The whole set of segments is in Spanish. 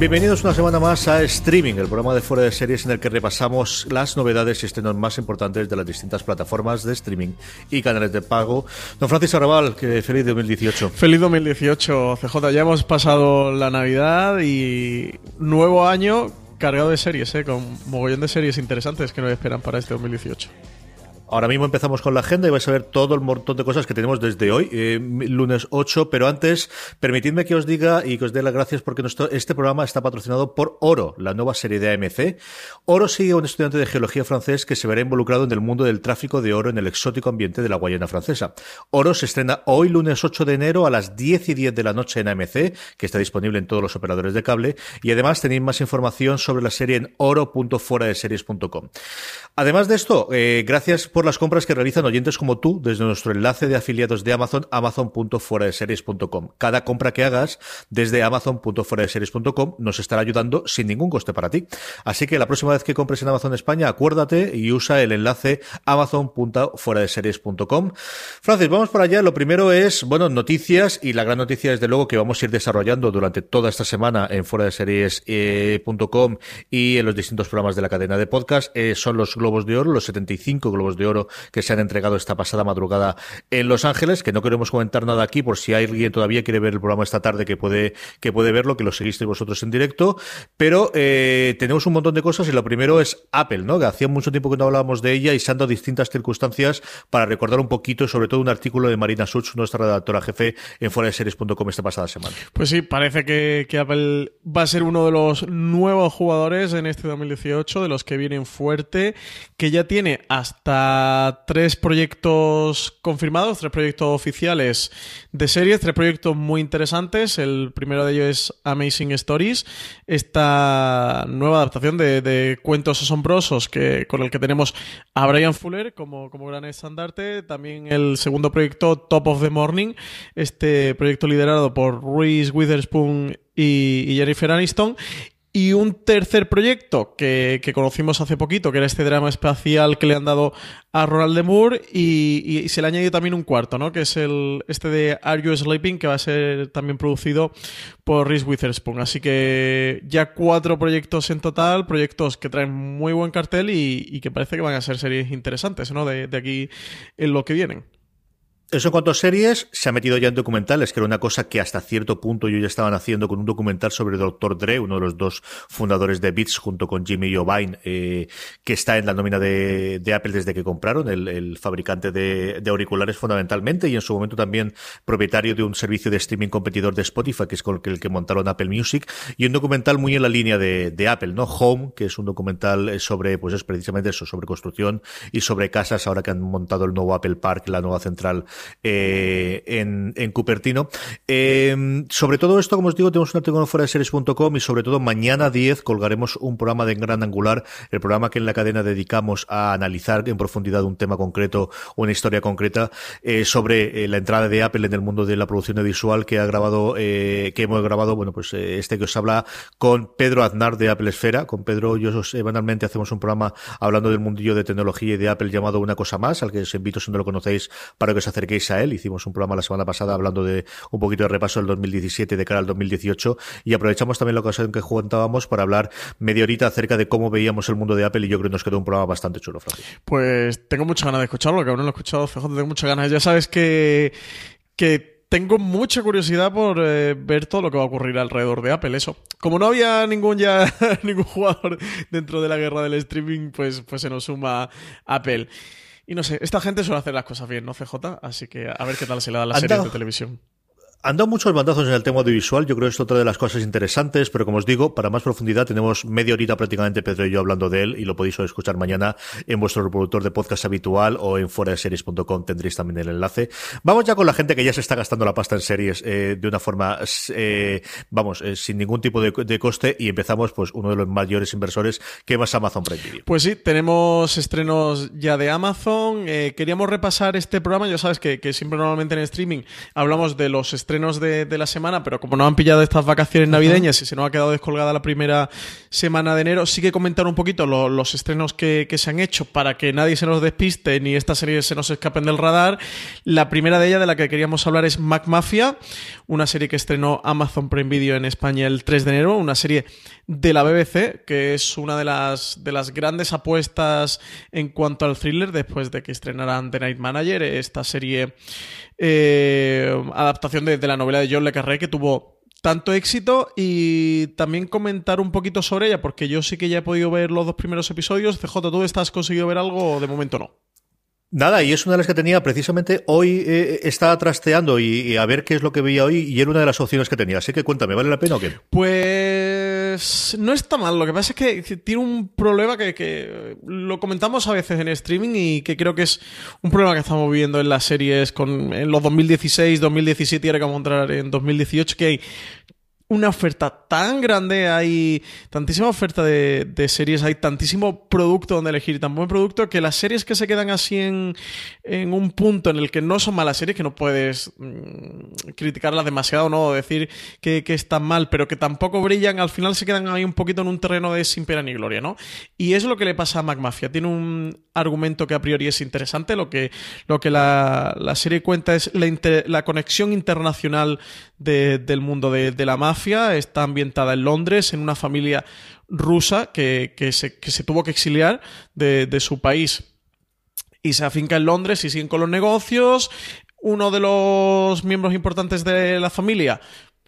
Bienvenidos una semana más a Streaming, el programa de fuera de series en el que repasamos las novedades y estrenos más importantes de las distintas plataformas de streaming y canales de pago. Don Francisco Arrabal, que feliz 2018. Feliz 2018, CJ. Ya hemos pasado la Navidad y nuevo año cargado de series, ¿eh? con mogollón de series interesantes que nos esperan para este 2018. Ahora mismo empezamos con la agenda y vais a ver todo el montón de cosas que tenemos desde hoy, eh, lunes 8, pero antes, permitidme que os diga y que os dé las gracias porque nuestro, este programa está patrocinado por Oro, la nueva serie de AMC. Oro sigue a un estudiante de geología francés que se verá involucrado en el mundo del tráfico de oro en el exótico ambiente de la Guayana francesa. Oro se estrena hoy, lunes 8 de enero, a las 10 y 10 de la noche en AMC, que está disponible en todos los operadores de cable, y además tenéis más información sobre la serie en oro.fueradeseries.com. Además de esto, eh, gracias por las compras que realizan oyentes como tú desde nuestro enlace de afiliados de Amazon, amazon.fueradeseries.com. Cada compra que hagas desde amazon.fueradeseries.com nos estará ayudando sin ningún coste para ti. Así que la próxima vez que compres en Amazon España, acuérdate y usa el enlace amazon.fueradeseries.com. Francis, vamos para allá. Lo primero es, bueno, noticias y la gran noticia desde luego que vamos a ir desarrollando durante toda esta semana en fuera de series.com y en los distintos programas de la cadena de podcast eh, son los globos de oro, los 75 globos de oro que se han entregado esta pasada madrugada en Los Ángeles, que no queremos comentar nada aquí por si alguien todavía quiere ver el programa esta tarde que puede, que puede verlo, que lo seguisteis vosotros en directo, pero eh, tenemos un montón de cosas y lo primero es Apple, ¿no? Que hacía mucho tiempo que no hablábamos de ella y se han dado distintas circunstancias para recordar un poquito, sobre todo un artículo de Marina Such, nuestra redactora jefe en fuera de series.com esta pasada semana. Pues sí, parece que Apple va a ser uno de los nuevos jugadores en este 2018, de los que vienen fuerte, que ya tiene hasta tres proyectos confirmados, tres proyectos oficiales de series, tres proyectos muy interesantes. El primero de ellos es Amazing Stories, esta nueva adaptación de, cuentos asombrosos que, con el que tenemos a Brian Fuller como, gran estandarte. También el segundo proyecto, Top of the Morning, este proyecto liderado por Reese Witherspoon y Jennifer Aniston. Y un tercer proyecto que, que, conocimos hace poquito, que era este drama espacial que le han dado a Ronald de Moore, y, se le ha añadido también un cuarto, ¿no? Que es el este de Are You Sleeping, que va a ser también producido por Reese Witherspoon. Así que ya cuatro proyectos en total, proyectos que traen muy buen cartel y, y que parece que van a ser series interesantes, ¿no? De, de aquí en lo que vienen. Eso en cuanto a series, se ha metido ya en documentales, que era una cosa que hasta cierto punto yo ya estaban haciendo con un documental sobre Dr. Dre, uno de los dos fundadores de Beats, junto con Jimmy Iovine, eh, que está en la nómina de, Apple desde que compraron, el, fabricante de, auriculares fundamentalmente, y en su momento también propietario de un servicio de streaming competidor de Spotify, que es con el que montaron Apple Music, y un documental muy en la línea de, de Apple, ¿no? Home, que es un documental sobre, pues es precisamente eso, sobre construcción y sobre casas, ahora que han montado el nuevo Apple Park, la nueva central eh, en, Cupertino. Eh, sobre todo esto, como os digo, tenemos un artículo en fuera de series.com y sobre todo mañana 10 colgaremos un programa de Gran Angular, el programa que en la cadena dedicamos a analizar en profundidad un tema concreto o una historia concreta eh, sobre la entrada de Apple en el mundo de la producción visual que ha grabado, que hemos grabado, bueno, pues este que os habla con Pedro Aznar de Apple Esfera. Con Pedro, yo semanalmente hacemos un programa hablando del mundillo de tecnología y de Apple llamado Una Cosa Más, al que os invito si no lo conocéis para que os acerquéis a él. Hicimos un programa la semana pasada hablando de un poquito de repaso del 2017 de cara al 2018 y aprovechamos también la ocasión que juntábamos para hablar media horita acerca de cómo veíamos el mundo de Apple y yo creo que nos quedó un programa bastante chulo, Francis. Pues tengo muchas ganas de escucharlo, que aún no lo he escuchado, CJ, tengo muchas ganas. Ya sabes que, que tengo mucha curiosidad por eh, ver todo lo que va a ocurrir alrededor de Apple. Eso. Como no había ningún ya ningún jugador dentro de la guerra del streaming, pues, pues se nos suma Apple. Y no sé, esta gente suele hacer las cosas bien, ¿no, CJ? Así que a ver qué tal se le da la serie de televisión. Han dado muchos bandazos en el tema audiovisual, yo creo que es otra de las cosas interesantes, pero como os digo, para más profundidad tenemos media horita prácticamente Pedro y yo hablando de él y lo podéis escuchar mañana en vuestro reproductor de podcast habitual o en series.com tendréis también el enlace. Vamos ya con la gente que ya se está gastando la pasta en series eh, de una forma, eh, vamos, eh, sin ningún tipo de, coste y empezamos pues uno de los mayores inversores que es Amazon Prime. Pues sí, tenemos estrenos ya de Amazon. queríamos repasar este programa, ya sabes que, que siempre normalmente en streaming hablamos de los estrenos estrenos de, la semana, pero como no han pillado estas vacaciones navideñas y se nos ha quedado descolgada la primera semana de enero, sí que comentar un poquito los estrenos que, se han hecho para que nadie se nos despiste ni estas series se nos escapen del radar. La primera de ellas de la que queríamos hablar es Mac Mafia, una serie que estrenó Amazon Prime Video en España el 3 de enero, una serie de la BBC, que es una de las, de las grandes apuestas en cuanto al thriller después de que estrenaran The Night Manager, esta serie eh, adaptación de, la novela de John Le Carré que tuvo tanto éxito y también comentar un poquito sobre ella, porque yo sí que ya he podido ver los dos primeros episodios. CJ, ¿tú estás conseguido ver algo de momento no? Nada, y es una de las que tenía precisamente hoy, eh, estaba trasteando y, a ver qué es lo que veía hoy y era una de las opciones que tenía. Así que cuéntame, ¿vale la pena o qué? Pues no está mal. Lo que pasa es que tiene un problema que, lo comentamos a veces en streaming y que creo que es un problema que estamos viendo en las series con en los 2016, 2017 y ahora que vamos a entrar en 2018, que hay una oferta tan grande, hay tantísima oferta de, series, hay tantísimo producto donde elegir, tan buen producto, que las series que se quedan así en, en un punto en el que no son malas series, que no puedes mm, criticarlas demasiado, no decir que, que, están mal, pero que tampoco brillan, al final se quedan ahí un poquito en un terreno de sin pena ni gloria, ¿no? Y es lo que le pasa a MacMafia. Tiene un argumento que a priori es interesante, lo que, lo que la, serie cuenta es la, la conexión internacional del mundo de la mafia está ambientada en Londres, en una familia rusa que, se, tuvo que exiliar de, de su país y se afinca en Londres y siguen con los negocios. Uno de los miembros importantes de la familia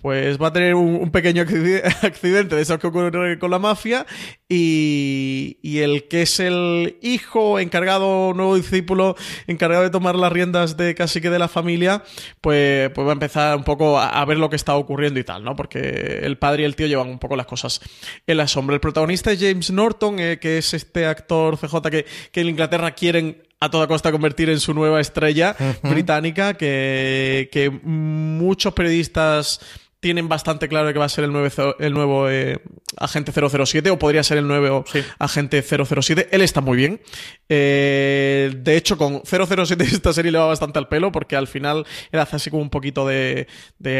pues va a tener un, pequeño accidente de eso que ocurre con la mafia y, el que es el hijo encargado, nuevo discípulo, encargado de tomar las riendas de casi que de la familia, pues, pues va a empezar un poco a, ver lo que está ocurriendo y tal, ¿no? Porque el padre y el tío llevan un poco las cosas en la sombra. El protagonista es James Norton, eh, que es este actor CJ que, que en Inglaterra quieren a toda costa convertir en su nueva estrella británica, que, que muchos periodistas tienen bastante claro que va a ser el, el nuevo eh, agente 007 o podría ser el nuevo agente 007. Él está muy bien. Eh, de hecho, con 007 esta serie le va bastante al pelo porque al final él hace así como un poquito de,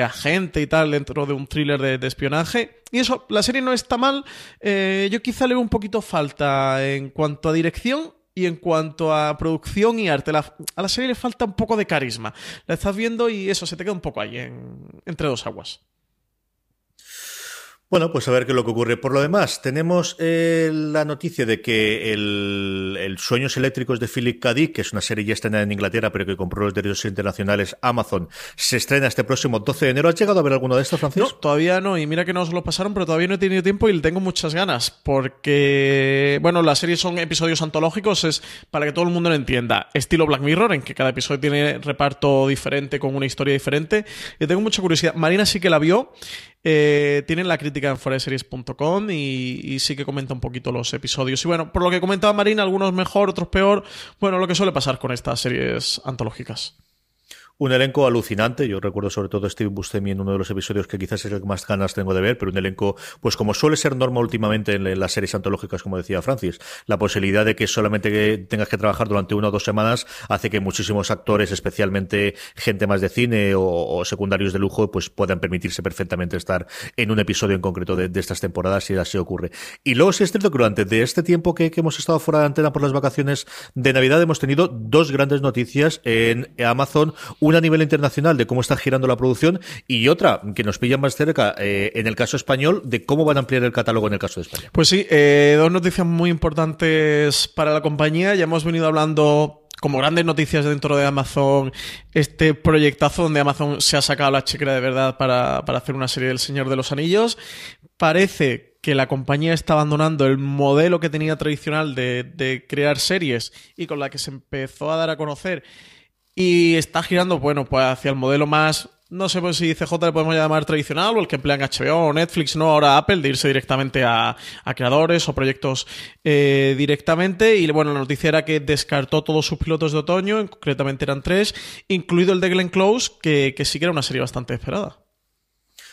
agente y tal dentro de un thriller de, espionaje. Y eso, la serie no está mal. Eh, yo quizá le veo un poquito falta en cuanto a dirección y en cuanto a producción y arte, a la serie le falta un poco de carisma. La estás viendo y eso se te queda un poco ahí, entre dos aguas. Bueno, pues a ver qué es lo que ocurre. Por lo demás, tenemos eh, la noticia de que el, Sueños Eléctricos de Philip K. Dick, que es una serie ya estrenada en Inglaterra, pero que compró los derechos internacionales Amazon, se estrena este próximo 12 de enero. ¿Has llegado a ver alguno de estos, Francisco? Todavía no. Y mira que nos lo pasaron, pero todavía no he tenido tiempo y le tengo muchas ganas. Porque, bueno, las series son episodios antológicos, es para que todo el mundo lo entienda. Estilo Black Mirror, en que cada episodio tiene reparto diferente, con una historia diferente. Y tengo mucha curiosidad. Marina sí que la vio eh, tienen la crítica en foreseries.com y, y, sí que comenta un poquito los episodios. Y bueno, por lo que comentaba Marina, algunos mejor, otros peor. Bueno, lo que suele pasar con estas series antológicas. Un elenco alucinante. Yo recuerdo sobre todo Steve Buscemi en uno de los episodios que quizás es el que más ganas tengo de ver, pero un elenco, pues como suele ser norma últimamente en las series antológicas, como decía Francis, la posibilidad de que solamente tengas que trabajar durante una o dos semanas hace que muchísimos actores, especialmente gente más de cine o, secundarios de lujo, pues puedan permitirse perfectamente estar en un episodio en concreto de, estas temporadas si así ocurre. Y luego sí es cierto que durante este tiempo que, que hemos estado fuera de antena por las vacaciones de Navidad hemos tenido dos grandes noticias en Amazon a nivel internacional de cómo está girando la producción y otra que nos pilla más cerca eh, en el caso español de cómo van a ampliar el catálogo en el caso de España. Pues sí, eh, dos noticias muy importantes para la compañía. Ya hemos venido hablando como grandes noticias dentro de Amazon, este proyectazo donde Amazon se ha sacado la chequera de verdad para, hacer una serie del Señor de los Anillos. Parece que la compañía está abandonando el modelo que tenía tradicional de, de crear series y con la que se empezó a dar a conocer y está girando, bueno, pues hacia el modelo más, no sé pues si CJ le podemos llamar tradicional o el que emplean HBO o Netflix, no ahora Apple, de irse directamente a, creadores o proyectos eh, directamente. Y bueno, la noticia era que descartó todos sus pilotos de otoño, concretamente eran tres, incluido el de Glenn Close, que, sí que era una serie bastante esperada.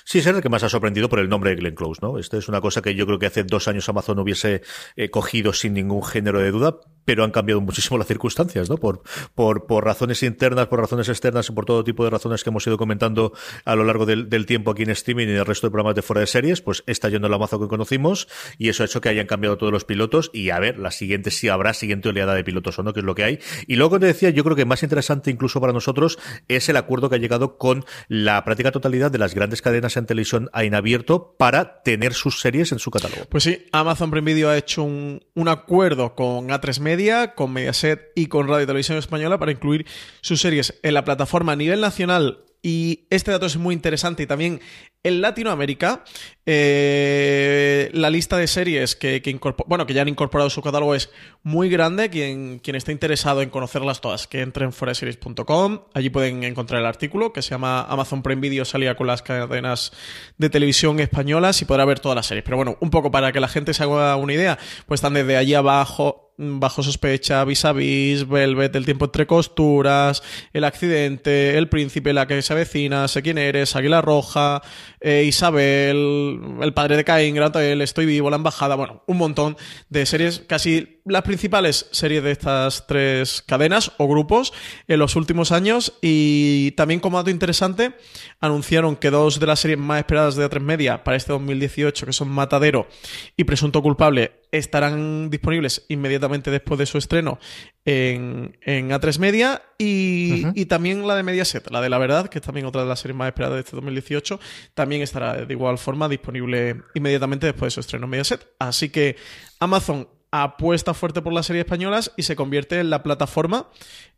Sí, es el que más ha sorprendido por el nombre de Glenn Close, ¿no? Esto es una cosa que yo creo que hace dos años Amazon hubiese eh, cogido sin ningún género de duda, pero han cambiado muchísimo las circunstancias, ¿no? Por, por, por razones internas, por razones externas y por todo tipo de razones que hemos ido comentando a lo largo del, tiempo aquí en streaming y en el resto de programas de fuera de series, pues está yendo el Amazon que conocimos y eso ha hecho que hayan cambiado todos los pilotos y a ver, la siguiente si habrá siguiente oleada de pilotos o no, que es lo que hay. Y luego te decía, yo creo que más interesante incluso para nosotros es el acuerdo que ha llegado con la práctica totalidad de las grandes cadenas en televisión en abierto para tener sus series en su catálogo. Pues sí, Amazon Prime Video ha hecho un, un acuerdo con A3 Media, con Mediaset y con Radio Televisión Española para incluir sus series en la plataforma a nivel nacional y este dato es muy interesante y también en Latinoamérica eh, la lista de series que, bueno, que ya han incorporado su catálogo es muy grande. Quien, quien esté interesado en conocerlas todas, que entre en foreseries.com. Allí pueden encontrar el artículo que se llama Amazon Prime Video salía con las cadenas de televisión españolas y podrá ver todas las series. Pero bueno, un poco para que la gente se haga una idea, pues están desde allí abajo Bajo sospecha, vis a vis, Velvet, El tiempo entre costuras, El accidente, El príncipe, La que se avecina, Sé quién eres, Águila Roja, eh, Isabel, El padre de Caín, Gran Estoy vivo, La embajada, bueno, un montón de series, casi las principales series de estas tres cadenas o grupos en los últimos años y también como dato interesante anunciaron que dos de las series más esperadas de A3 Media para este 2018 que son Matadero y Presunto Culpable estarán disponibles inmediatamente después de su estreno en, A3 Media y, también la de Mediaset, la de La Verdad, que es también otra de las series más esperadas de este 2018, también estará de igual forma disponible inmediatamente después de su estreno en Mediaset. Así que Amazon apuesta fuerte por las series españolas y se convierte en la plataforma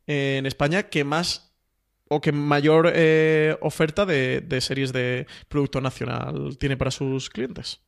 eh, en España que más o que mayor eh, oferta de, de series de producto nacional tiene para sus clientes.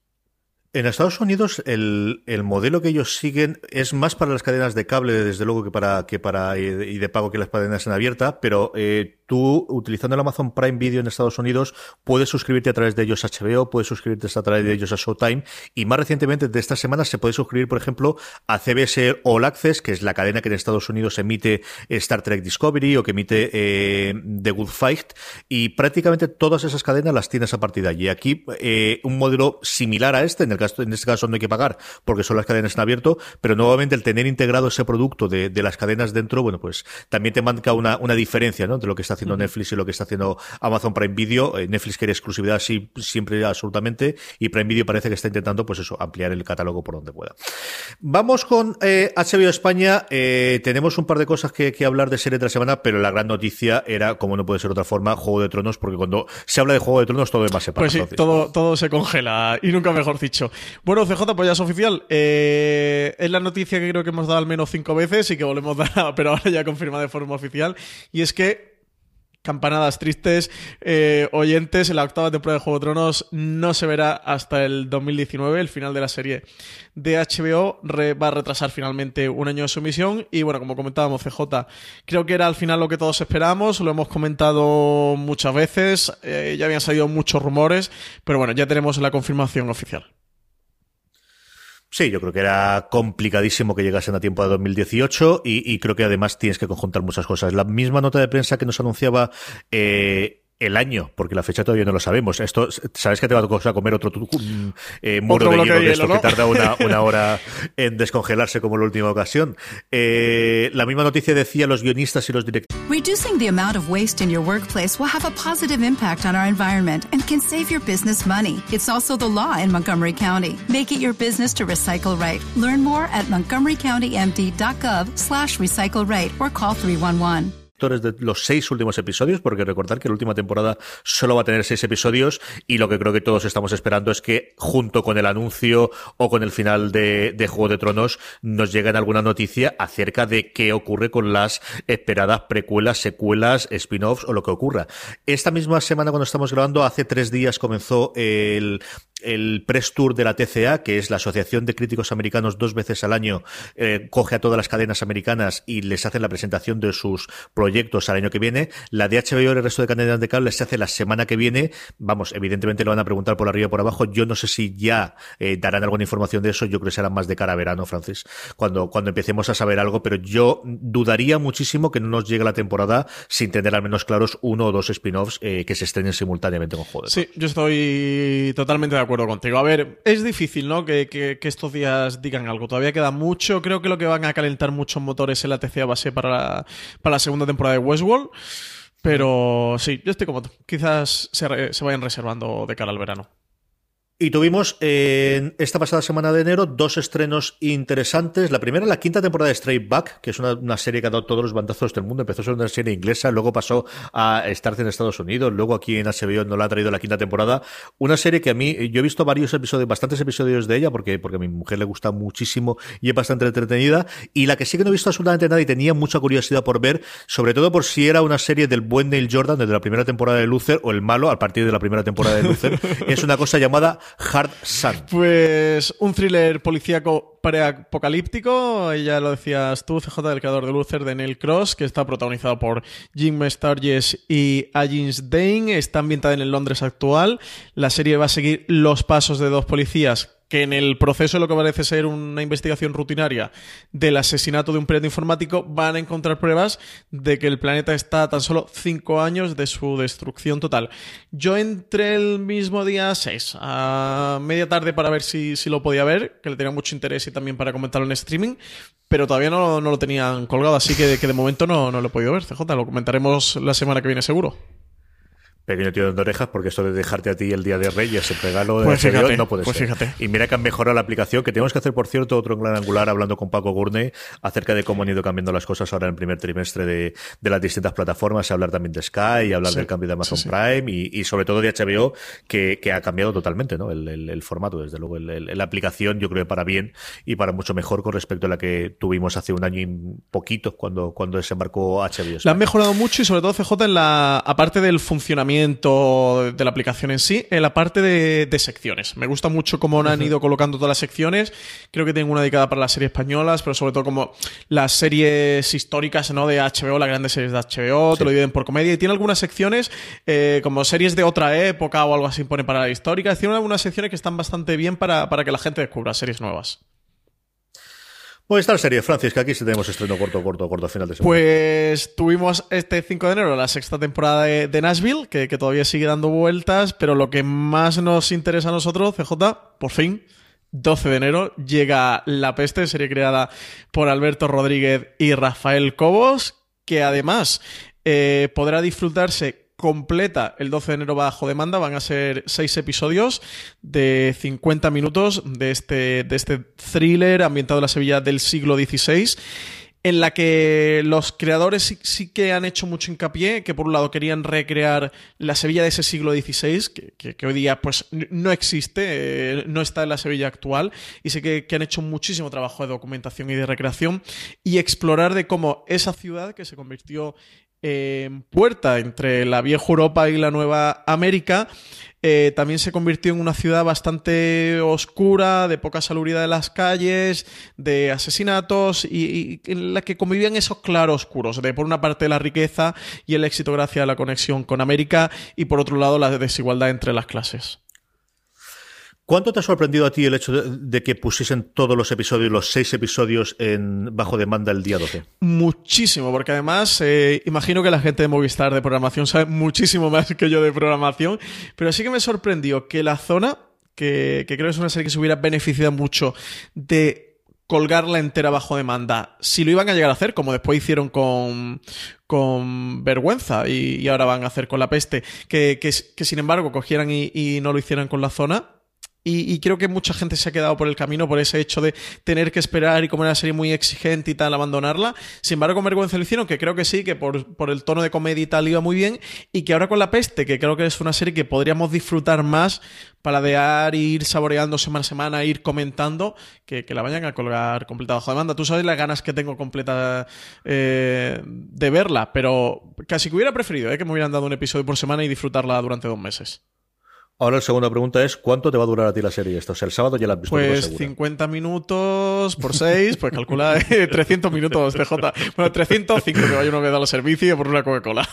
En Estados Unidos el, el, modelo que ellos siguen es más para las cadenas de cable, desde luego, que para, que para y de pago que las cadenas en abierta, pero eh, tú, utilizando el Amazon Prime Video en Estados Unidos, puedes suscribirte a través de ellos a HBO, puedes suscribirte a través de ellos a Showtime, y más recientemente de estas semanas se puede suscribir, por ejemplo, a CBS All Access, que es la cadena que en Estados Unidos emite Star Trek Discovery o que emite eh, The Good Fight, y prácticamente todas esas cadenas las tienes a partir de allí. Aquí, eh, un modelo similar a este, en el en este caso no hay que pagar porque son las cadenas en abierto, pero nuevamente el tener integrado ese producto de, las cadenas dentro, bueno, pues también te marca una, una diferencia, ¿no? De lo que está está haciendo Netflix y lo que está haciendo Amazon Prime Video. Eh, Netflix quiere exclusividad sí, siempre absolutamente y Prime Video parece que está intentando pues eso, ampliar el catálogo por donde pueda. Vamos con eh, HBO España. Eh, tenemos un par de cosas que, que hablar de serie la semana, pero la gran noticia era, como no puede ser otra forma, Juego de Tronos, porque cuando se habla de Juego de Tronos todo demás se para. Pues sí, todo, todo se congela y nunca mejor dicho. Bueno, CJ, pues ya es oficial. Eh, es la noticia que creo que hemos dado al menos cinco veces y que volvemos a dar, pero ahora ya confirmada de forma oficial. Y es que campanadas tristes, eh, oyentes, en la octava temporada de Juego de Tronos no se verá hasta el 2019, el final de la serie de HBO va a retrasar finalmente un año de su emisión y bueno, como comentábamos CJ, creo que era al final lo que todos esperábamos, lo hemos comentado muchas veces, eh, ya habían salido muchos rumores, pero bueno, ya tenemos la confirmación oficial. Sí, yo creo que era complicadísimo que llegasen a tiempo de 2018 y, y, creo que además tienes que conjuntar muchas cosas. La misma nota de prensa que nos anunciaba eh, el año, porque la fecha todavía no lo sabemos. Esto, sabes que te va a comer otro eh, muro de hielo de, esto ¿no? que tarda una, una, hora en descongelarse como la última ocasión. Eh, la misma noticia decía los guionistas y los directores. Reducing the amount of waste in your workplace will have a positive impact on our environment and can save your business money. It's also the law in Montgomery County. Make it your business to recycle right. Learn more at montgomerycountymd.gov slash recycle right or call 311 de los seis últimos episodios, porque recordar que la última temporada solo va a tener seis episodios y lo que creo que todos estamos esperando es que junto con el anuncio o con el final de, de Juego de Tronos nos lleguen alguna noticia acerca de qué ocurre con las esperadas precuelas, secuelas, spin-offs o lo que ocurra. Esta misma semana cuando estamos grabando, hace tres días comenzó el, el press tour de la TCA, que es la Asociación de Críticos Americanos dos veces al año, eh, coge a todas las cadenas americanas y les hacen la presentación de sus proyectos al año que viene. La de HBO y el resto de cadenas de cable se hace la semana que viene. Vamos, evidentemente lo van a preguntar por arriba y por abajo. Yo no sé si ya eh, darán alguna información de eso. Yo creo que será más de cara a verano, Francis, cuando, cuando empecemos a saber algo, pero yo dudaría muchísimo que no nos llegue la temporada sin tener al menos claros uno o dos spin-offs eh, que se estrenen simultáneamente con Juego. Sí, yo estoy totalmente de acuerdo contigo. A ver, es difícil, ¿no? Que, que, estos días digan algo. Todavía queda mucho. Creo que lo que van a calentar muchos motores en la TCA ser para la, para la segunda temporada de Westworld. Pero sí, yo estoy como. Quizás se, se vayan reservando de cara al verano. Y tuvimos en esta pasada semana de enero dos estrenos interesantes. La primera, la quinta temporada de Straight Back, que es una, una, serie que ha dado todos los bandazos del mundo. Empezó a ser una serie inglesa, luego pasó a estar en Estados Unidos, luego aquí en HBO no la ha traído la quinta temporada. Una serie que a mí, yo he visto varios episodios, bastantes episodios de ella, porque, porque a mi mujer le gusta muchísimo y es bastante entretenida. Y la que sí que no he visto absolutamente nada y tenía mucha curiosidad por ver, sobre todo por si era una serie del buen Neil Jordan desde la primera temporada de Luther o el malo a partir de la primera temporada de Luther, es una cosa llamada Hard Sun. Pues un thriller policíaco preapocalíptico, ya lo decías tú, CJ, el creador de Luther, de Neil Cross, que está protagonizado por Jim Sturges y Agins Dane, está ambientada en el Londres actual. La serie va a seguir los pasos de dos policías que en el proceso de lo que parece ser una investigación rutinaria del asesinato de un pirata informático van a encontrar pruebas de que el planeta está a tan solo cinco años de su destrucción total. Yo entré el mismo día 6 a media tarde para ver si, si, lo podía ver, que le tenía mucho interés y también para comentarlo en streaming, pero todavía no, no lo tenían colgado, así que, que de momento no, no lo he podido ver, CJ, lo comentaremos la semana que viene seguro pequeño tío de orejas porque esto de dejarte a ti el día de Reyes el regalo de pues fíjate, no puede pues ser. Fíjate. Y mira que han mejorado la aplicación, que tenemos que hacer, por cierto, otro gran angular hablando con Paco Gurney acerca de cómo han ido cambiando las cosas ahora en el primer trimestre de, de las distintas plataformas, hablar también de Sky, y hablar sí, del cambio de Amazon sí, sí. Prime y, y, sobre todo de HBO, que, que ha cambiado totalmente ¿no? el, el, el formato, desde luego. El, la aplicación yo creo que para bien y para mucho mejor con respecto a la que tuvimos hace un año y poquito cuando, cuando desembarcó HBO. La han mejorado mucho y sobre todo CJ en la, aparte del funcionamiento de la aplicación en sí, en la parte de, de secciones. Me gusta mucho cómo han ido colocando todas las secciones. Creo que tengo una dedicada para las series españolas, pero sobre todo como las series históricas ¿no? de HBO, las grandes series de HBO, sí. te lo dividen por comedia. Y tiene algunas secciones eh, como series de otra época o algo así, pone para la histórica. Tiene algunas secciones que están bastante bien para, para que la gente descubra series nuevas. Pues esta serie, Francis, que aquí sí tenemos estreno corto, corto, corto, final de semana. Pues tuvimos este 5 de enero la sexta temporada de, Nashville, que, que, todavía sigue dando vueltas, pero lo que más nos interesa a nosotros, CJ, por fin, 12 de enero, llega La Peste, serie creada por Alberto Rodríguez y Rafael Cobos, que además eh, podrá disfrutarse completa el 12 de enero bajo demanda. Van a ser seis episodios de 50 minutos de este, de este thriller ambientado en la Sevilla del siglo XVI en la que los creadores sí, que han hecho mucho hincapié, que por un lado querían recrear la Sevilla de ese siglo XVI, que, hoy día pues no existe, eh, no está en la Sevilla actual, y sé que, que, han hecho muchísimo trabajo de documentación y de recreación, y explorar de cómo esa ciudad que se convirtió en puerta entre la vieja Europa y la nueva América, eh, también se convirtió en una ciudad bastante oscura, de poca salubridad de las calles, de asesinatos y, en la que convivían esos claroscuros de por una parte la riqueza y el éxito gracias a la conexión con América y por otro lado la desigualdad entre las clases. ¿Cuánto te ha sorprendido a ti el hecho de, que pusiesen todos los episodios, los seis episodios, en bajo demanda el día 12? Muchísimo, porque además eh, imagino que la gente de Movistar de programación sabe muchísimo más que yo de programación, pero sí que me sorprendió que la zona, que, creo que es una serie que se hubiera beneficiado mucho de colgarla entera bajo demanda, si lo iban a llegar a hacer, como después hicieron con, con Vergüenza y, ahora van a hacer con La Peste, que, que, sin embargo cogieran y no lo hicieran con la zona, y, creo que mucha gente se ha quedado por el camino por ese hecho de tener que esperar y como era una serie muy exigente y tal, abandonarla. Sin embargo, con Vergüenza lo hicieron, que creo que sí, que por, el tono de comedia y tal iba muy bien. Y que ahora con La Peste, que creo que es una serie que podríamos disfrutar más, paladear, ir saboreando semana a semana, ir comentando, que, la vayan a colgar completa bajo demanda. Tú sabes las ganas que tengo completa eh, de verla, pero casi que hubiera preferido eh, que me hubieran dado un episodio por semana y disfrutarla durante dos meses. Ahora la segunda pregunta es, ¿cuánto te va a durar a ti la serie esto? O sea, el sábado ya la has visto. Pues 50 minutos por 6, pues calcula 300 minutos, TJ. Bueno, 305 que vaya uno que da el servicio por una Coca-Cola.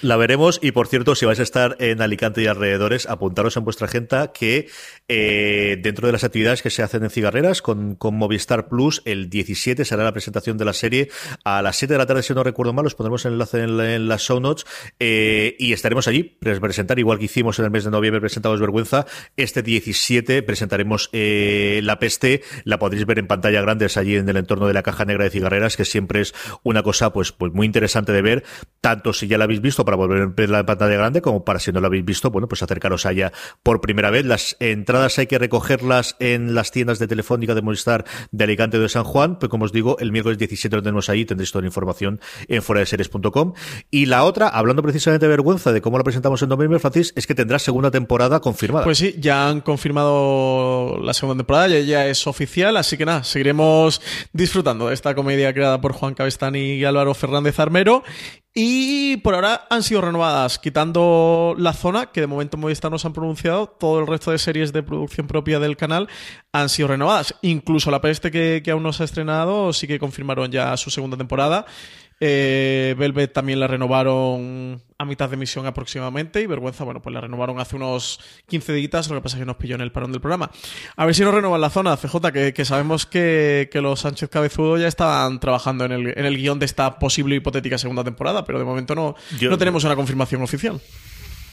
La veremos. Y por cierto, si vais a estar en Alicante y alrededores, apuntaros en vuestra agenda que eh, dentro de las actividades que se hacen en Cigarreras con, con, Movistar Plus, el 17 será la presentación de la serie. A las 7 de la tarde, si no recuerdo mal, os pondremos el enlace en, las show notes eh, y estaremos allí para presentar, igual que hicimos en el mes de noviembre, presentamos Vergüenza, este 17 presentaremos eh, La Peste, la podréis ver en pantalla grande, es allí en el entorno de la caja negra de Cigarreras, que siempre es una cosa pues, pues muy interesante de ver, tanto si ya la habéis visto para volver a ver la pantalla grande, como para si no lo habéis visto, bueno, pues acercaros allá por primera vez. Las entradas hay que recogerlas en las tiendas de Telefónica de Movistar de Alicante de San Juan, pues como os digo, el miércoles 17 lo tenemos ahí, tendréis toda la información en series.com Y la otra, hablando precisamente de vergüenza de cómo la presentamos en noviembre, Francis, es que tendrá segunda temporada confirmada. Pues sí, ya han confirmado la segunda temporada, ya, ya es oficial, así que nada, seguiremos disfrutando de esta comedia creada por Juan Cabestán y Álvaro Fernández Armero y por ahora han sido renovadas, quitando la zona, que de momento Movistar nos han pronunciado, todo el resto de series de producción propia del canal han sido renovadas. Incluso La Peste, que, que aún no se ha estrenado, sí que confirmaron ya su segunda temporada. Eh, Velvet también la renovaron a mitad de emisión aproximadamente y Vergüenza, bueno, pues la renovaron hace unos 15 días, lo que pasa es que nos pilló en el parón del programa. A ver si nos renovan la zona, CJ, que, sabemos que, los Sánchez Cabezudo ya estaban trabajando en el, en el guion de esta posible hipotética segunda temporada, pero de momento no, no tenemos una confirmación oficial.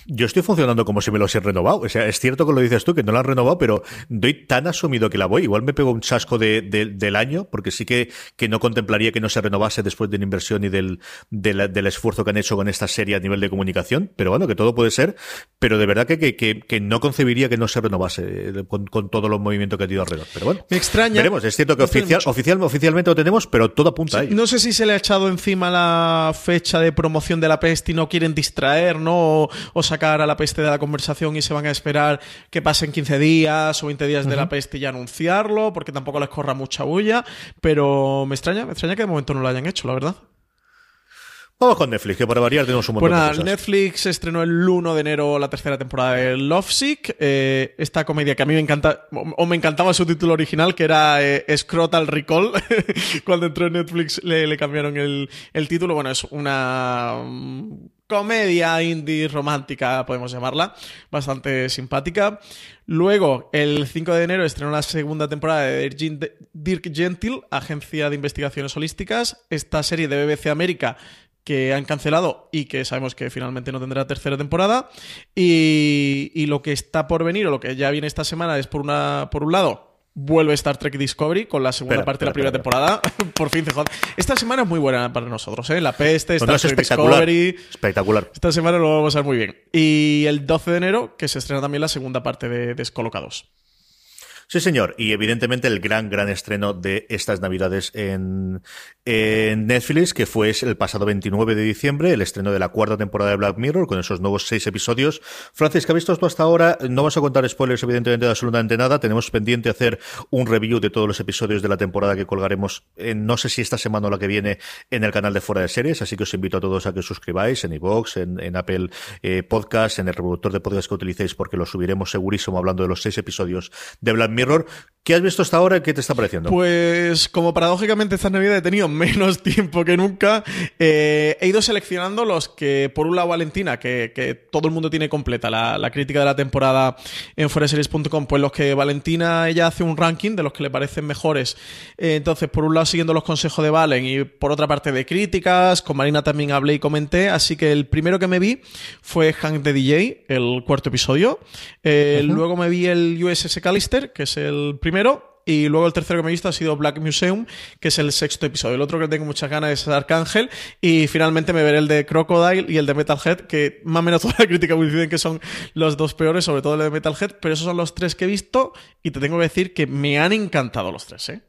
Yo estoy funcionando como si me lo he renovado. O sea, es cierto que lo dices tú, que no lo han renovado, pero doy tan asumido que la voy. Igual me pego un chasco de, del año, porque sí que, que no contemplaría que no se renovase después de la inversión y del, del, esfuerzo que han hecho con esta serie a nivel de comunicación. Pero bueno, que todo puede ser. Pero de verdad que, que, que, no concebiría que no se renovase eh, con, con todos los movimientos que ha tenido alrededor. Pero bueno, me extraña. Veremos. Es cierto que oficial, oficial, oficialmente lo tenemos, pero todo apunta a ello. No sé si se le ha echado encima la fecha de promoción de la peste y no quieren distraer, ¿no? O, sacar a la peste de la conversación y se van a esperar que pasen 15 días o 20 días de la peste y anunciarlo, porque tampoco les corra mucha bulla, pero me extraña, me extraña que de momento no lo hayan hecho, la verdad. Vamos con Netflix, que para variar tenemos un montón de cosas. Netflix estrenó el 1 de enero la tercera temporada de Lovesick, eh, esta comedia que a mí me encanta, o me encantaba su título original, que era eh, Scrotal Recall. Cuando entró en Netflix le, cambiaron el, el, título. Bueno, es una comedia indie romántica, podemos llamarla, bastante simpática. Luego, el 5 de enero estrenó la segunda temporada de Dirk Gentil, Agencia de Investigaciones Holísticas, esta serie de BBC América que han cancelado y que sabemos que finalmente no tendrá tercera temporada. Y, y, lo que está por venir, o lo que ya viene esta semana, es por, una, por un lado vuelve Star Trek Discovery con la segunda Espera, parte de la primera espera. temporada. Por fin, CJ. Esta semana es muy buena para nosotros, ¿eh? La peste, No, Star Trek espectacular. Discovery. Espectacular. Esta semana lo vamos a ver muy bien. Y el 12 de enero, que se estrena también la segunda parte de Descolocados. Sí, señor. Y evidentemente el gran, gran estreno de estas navidades en, Netflix, que fue el pasado 29 de diciembre, el estreno de la cuarta temporada de Black Mirror, con esos nuevos seis episodios. Francis, ¿qué has visto tú hasta ahora? No vas a contar spoilers, evidentemente, de absolutamente nada. Tenemos pendiente hacer un review de todos los episodios de la temporada que colgaremos, en, no sé si esta semana o la que viene, en el canal de Fuera de Series. Así que os invito a todos a que os suscribáis en iVoox, en, en Apple eh, Podcast, en el reproductor de podcast que utilicéis, porque lo subiremos segurísimo hablando de los seis episodios de Black Mirror. ¿Qué has visto hasta ahora y qué te está pareciendo? Pues como paradójicamente esta Navidad he tenido menos tiempo que nunca, eh, he ido seleccionando los que, por un lado Valentina, que, que todo el mundo tiene completa la, la crítica de la temporada en foreseries.com, pues los que Valentina ella hace un ranking de los que le parecen mejores. Eh, entonces, por un lado siguiendo los consejos de Valen y por otra parte de críticas, con Marina también hablé y comenté, así que el primero que me vi fue Hank the DJ, el cuarto episodio. Eh, Luego me vi el USS Callister, que es el primero. Y luego el tercero que me he visto ha sido Black Museum, que es el sexto episodio. El otro que tengo muchas ganas es Arcángel. Y finalmente me veré el de Crocodile y el de Metalhead, que más o menos toda la crítica coinciden que son los dos peores, sobre todo el de Metalhead. Pero esos son los tres que he visto y te tengo que decir que me han encantado los tres, ¿eh?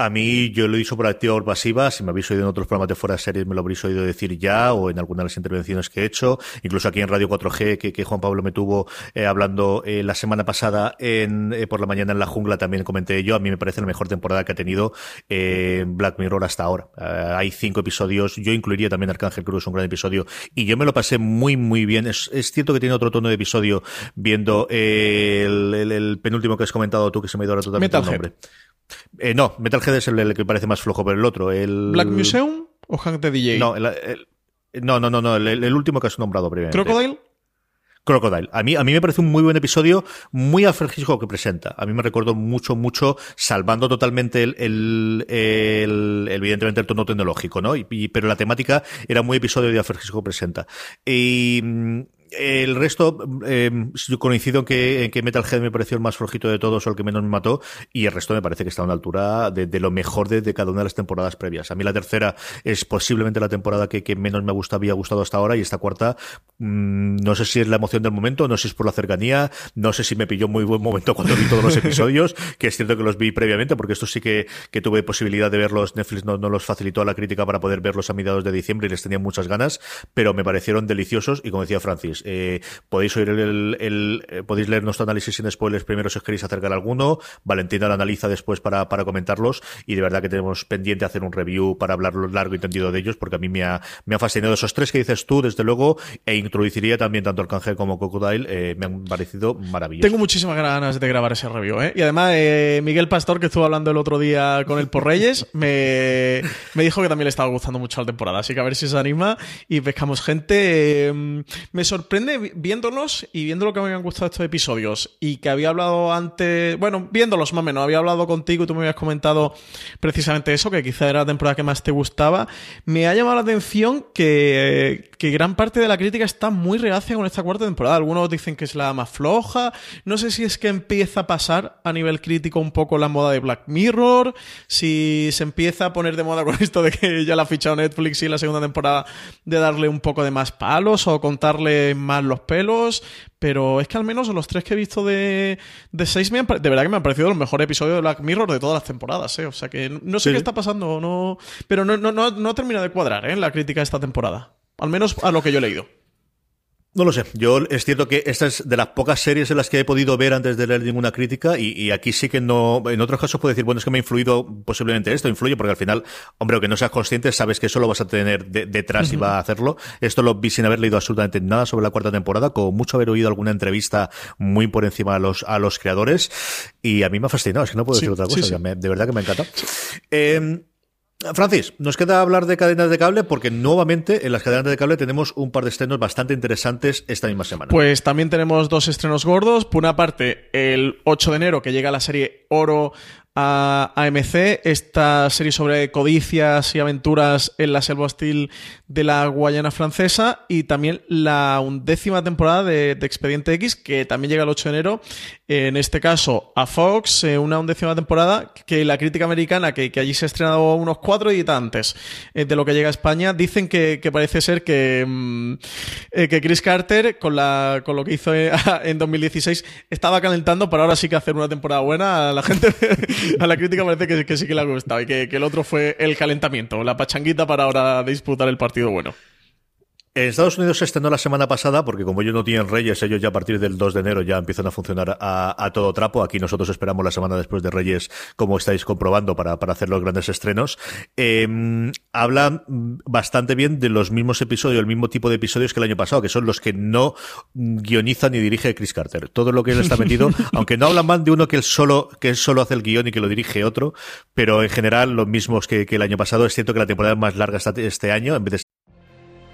A mí, yo lo he dicho por activa o por pasiva. Si me habéis oído en otros programas de fuera de series, me lo habréis oído decir ya, o en alguna de las intervenciones que he hecho. Incluso aquí en Radio 4G, que, que Juan Pablo me tuvo eh, hablando eh, la semana pasada en, eh, por la mañana en la jungla, también comenté yo. A mí me parece la mejor temporada que ha tenido eh, Black Mirror hasta ahora. Hay cinco episodios. Yo incluiría también Arcángel Cruz, un gran episodio. Y yo me lo pasé muy, muy bien. Es, es cierto que tiene otro tono de episodio viendo el, el- el penúltimo que has comentado tú, que se me ha ido ahora totalmente el Metalhead. nombre. Eh, no, Es el, el que parece más flojo, pero el otro, el... ¿Black Museum o Hank the DJ? No, el- el- no, no, no, no, el, último que has nombrado previamente. ¿Crocodile? Crocodile. A mí, a mí me parece un muy buen episodio, muy afregisco que presenta. A mí me recordó mucho, mucho, salvando totalmente el, el, el- evidentemente el tono tecnológico, ¿no? Y, y- pero la temática era muy episodio de afregisco que presenta. Y mm, el resto, eh, yo coincido en que, que Metalhead me pareció el más flojito de todos o el que menos me mató, y el resto me parece que está a una altura de, de lo mejor de, de cada una de las temporadas previas. A mí la tercera es posiblemente la temporada que, que menos me gusta, había gustado hasta ahora, y esta cuarta, mm, no sé si es la emoción del momento, no sé si es por la cercanía, no sé si me pilló muy buen momento cuando vi todos los episodios, que es cierto que los vi previamente, porque esto sí que, que tuve posibilidad de verlos, Netflix no, no los facilitó a la crítica para poder verlos a mediados de diciembre y les tenía muchas ganas, pero me parecieron deliciosos y como decía Francis, eh, podéis oír el, el- el- eh, podéis leer nuestro análisis sin spoilers primero si os queréis acercar a alguno, Valentina lo analiza después para, para comentarlos y de verdad que tenemos pendiente hacer un review para hablar largo y tendido de ellos porque a mí me ha, me ha fascinado esos tres que dices tú desde luego e introduciría también tanto Arcángel como Crocodile, eh, me han parecido maravillosos. Tengo muchísimas ganas de grabar ese review, ¿eh? Y además, eh, Miguel Pastor, que estuvo hablando el otro día con él por Reyes, me, me dijo que también le estaba gustando mucho la temporada. Así que a ver si se anima y pescamos gente. Eh, me sorprende vi- viéndolos y viendo lo que me habían gustado estos episodios y que había hablado antes, bueno, viéndolos más o menos, había hablado contigo y tú me habías comentado precisamente eso, que quizá era la temporada que más te gustaba. Me ha llamado la atención que, que gran parte de la crítica está muy reacia con esta cuarta temporada. Algunos dicen que es la más floja. No sé si es que empieza a pasar a nivel crítico un poco la moda de Black Mirror, si se empieza a poner de moda con esto de que ya la ha fichado Netflix y la segunda temporada de darle un poco de más palos o contarle más los pelos. Pero es que al menos los tres que he visto de, de seis me han, de verdad que me han parecido los mejores episodios de Black Mirror de todas las temporadas, ¿eh? O sea que no sé Sí. qué está pasando, no, pero no, no, no, no termina de cuadrar, ¿eh? La crítica de esta temporada. Al menos a lo que yo he leído. No lo sé. Yo es cierto que esta es de las pocas series en las que he podido ver antes de leer ninguna crítica y, y aquí sí que no. En otros casos puedo decir, bueno, es que me ha influido posiblemente esto, influye porque al final, hombre, aunque no seas consciente, sabes que eso lo vas a tener de- detrás y va a hacerlo. Esto lo vi sin haber leído absolutamente nada sobre la cuarta temporada, con mucho haber oído alguna entrevista muy por encima a los, a los creadores y a mí me ha fascinado, es que no puedo Sí, decir otra cosa, sí. que me- de verdad que me encanta. Eh, Francis, nos queda hablar de cadenas de cable porque nuevamente en las cadenas de cable tenemos un par de estrenos bastante interesantes esta misma semana. Pues también tenemos dos estrenos gordos. Por una parte, el 8 de enero que llega la serie Oro a AMC, esta serie sobre codicias y aventuras en la selva hostil de la Guayana francesa y también la undécima temporada de, Expediente X, que también llega el 8 de enero, en este caso a Fox, eh, una undécima temporada que la crítica americana, que, allí se ha estrenado unos cuatro y tantos eh, de lo que llega a España, dicen que, parece ser que, mm, eh, que Chris Carter, con, la, con lo que hizo en 2016, estaba calentando para ahora sí que hacer una temporada buena. A la gente, a la crítica parece que, sí que le ha gustado y que, que el otro fue el calentamiento, la pachanguita para ahora disputar el partido bueno. En Estados Unidos se estrenó la semana pasada, porque como ellos no tienen Reyes, ellos ya a partir del 2 de enero ya empiezan a funcionar a, todo trapo. Aquí nosotros esperamos la semana después de Reyes, como estáis comprobando, para, hacer los grandes estrenos. Eh, habla bastante bien de los mismos episodios, el mismo tipo de episodios que el año pasado, que son los que no guioniza ni dirige Chris Carter. Todo lo que él está metido, aunque no hablan más de uno que él solo, que él solo hace el guion y que lo dirige otro, pero en general los mismos que, que el año pasado. Es cierto que la temporada es más larga este año, en vez de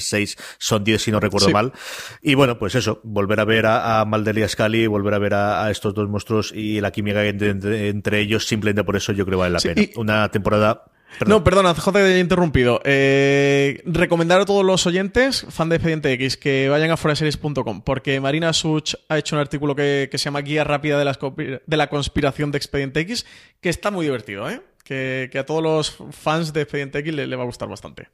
6 son 10 si no recuerdo mal. Y bueno, pues eso, volver a ver a, a Maldelia Scali, volver a ver a, estos dos monstruos y la química entre, entre, ellos, simplemente por eso yo creo que vale la pena. Una temporada No, perdona, CJ he interrumpido. Eh, recomendar a todos los oyentes, fan de Expediente X, que vayan a foraseries.com, porque Marina Such ha hecho un artículo que, se llama Guía Rápida de la, de la Conspiración de Expediente X, que está muy divertido, ¿eh? Que, a todos los fans de Expediente X le va a gustar bastante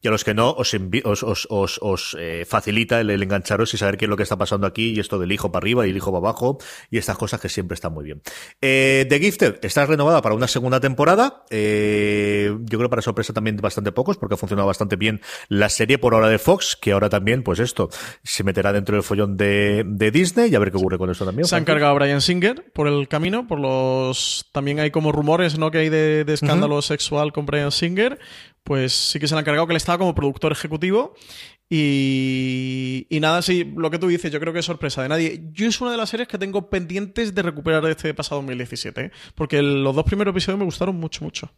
y a los que no os, os, os, os eh, facilita el, engancharos y saber qué es lo que está pasando aquí y esto del hijo para arriba y el hijo para abajo y estas cosas que siempre están muy bien. Eh, The Gifted está renovada para una segunda temporada. Eh, yo creo para sorpresa también de bastante pocos porque ha funcionado bastante bien la serie por ahora de Fox, que ahora también, pues esto, se meterá dentro del follón de, de Disney y a ver qué ocurre con eso también. Se ha encargado Brian Singer por el camino, por los... También hay como rumores, ¿no? Que hay de, escándalo sexual con Brian Singer pues sí que se le han encargado que él estaba como productor ejecutivo. Y, y nada, sí, lo que tú dices, yo creo que es sorpresa de nadie. Yo es una de las series que tengo pendientes de recuperar de este pasado 2017, ¿eh? porque los dos primeros episodios me gustaron mucho, mucho.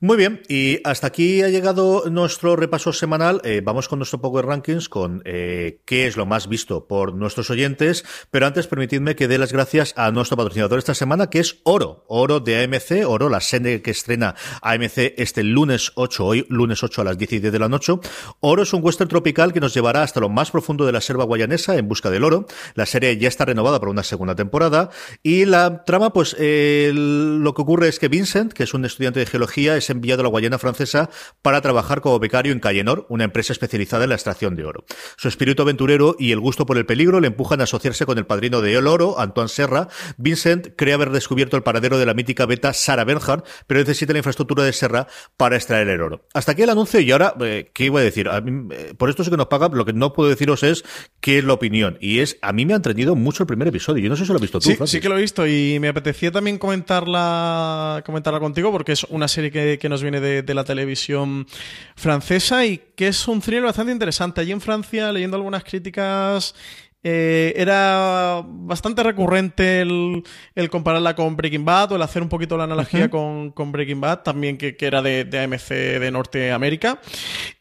Muy bien, y hasta aquí ha llegado nuestro repaso semanal. Eh, vamos con nuestro Power Rankings, con eh, qué es lo más visto por nuestros oyentes. Pero antes, permitidme que dé las gracias a nuestro patrocinador esta semana, que es Oro. Oro de AMC, Oro, la serie que estrena AMC este lunes 8, hoy lunes 8 a las 10 y 10 de la noche. Oro es un western tropical que nos llevará hasta lo más profundo de la selva guayanesa en busca del oro. La serie ya está renovada para una segunda temporada. Y la trama, pues, eh, lo que ocurre es que Vincent, que es un estudiante de geología, es enviado a la Guayana francesa para trabajar como becario en Callenor, una empresa especializada en la extracción de oro. Su espíritu aventurero y el gusto por el peligro le empujan a asociarse con el padrino de el oro, Antoine Serra. Vincent cree haber descubierto el paradero de la mítica beta Sarah Bernhardt, pero necesita la infraestructura de Serra para extraer el oro. Hasta aquí el anuncio y ahora, eh, ¿qué iba a decir? Eh, por esto sí que nos paga, lo que no puedo deciros es qué es la opinión. Y es, a mí me ha entretenido mucho el primer episodio. Yo no sé si lo has visto tú, Sí, sí que lo he visto y me apetecía también comentarla, comentarla contigo porque es una serie que, que nos viene de, la televisión francesa y que es un thriller bastante interesante. Allí en Francia, leyendo algunas críticas eh, era bastante recurrente el, compararla con Breaking Bad o el hacer un poquito la analogía con, Breaking Bad, también que, era de, de, AMC de Norteamérica.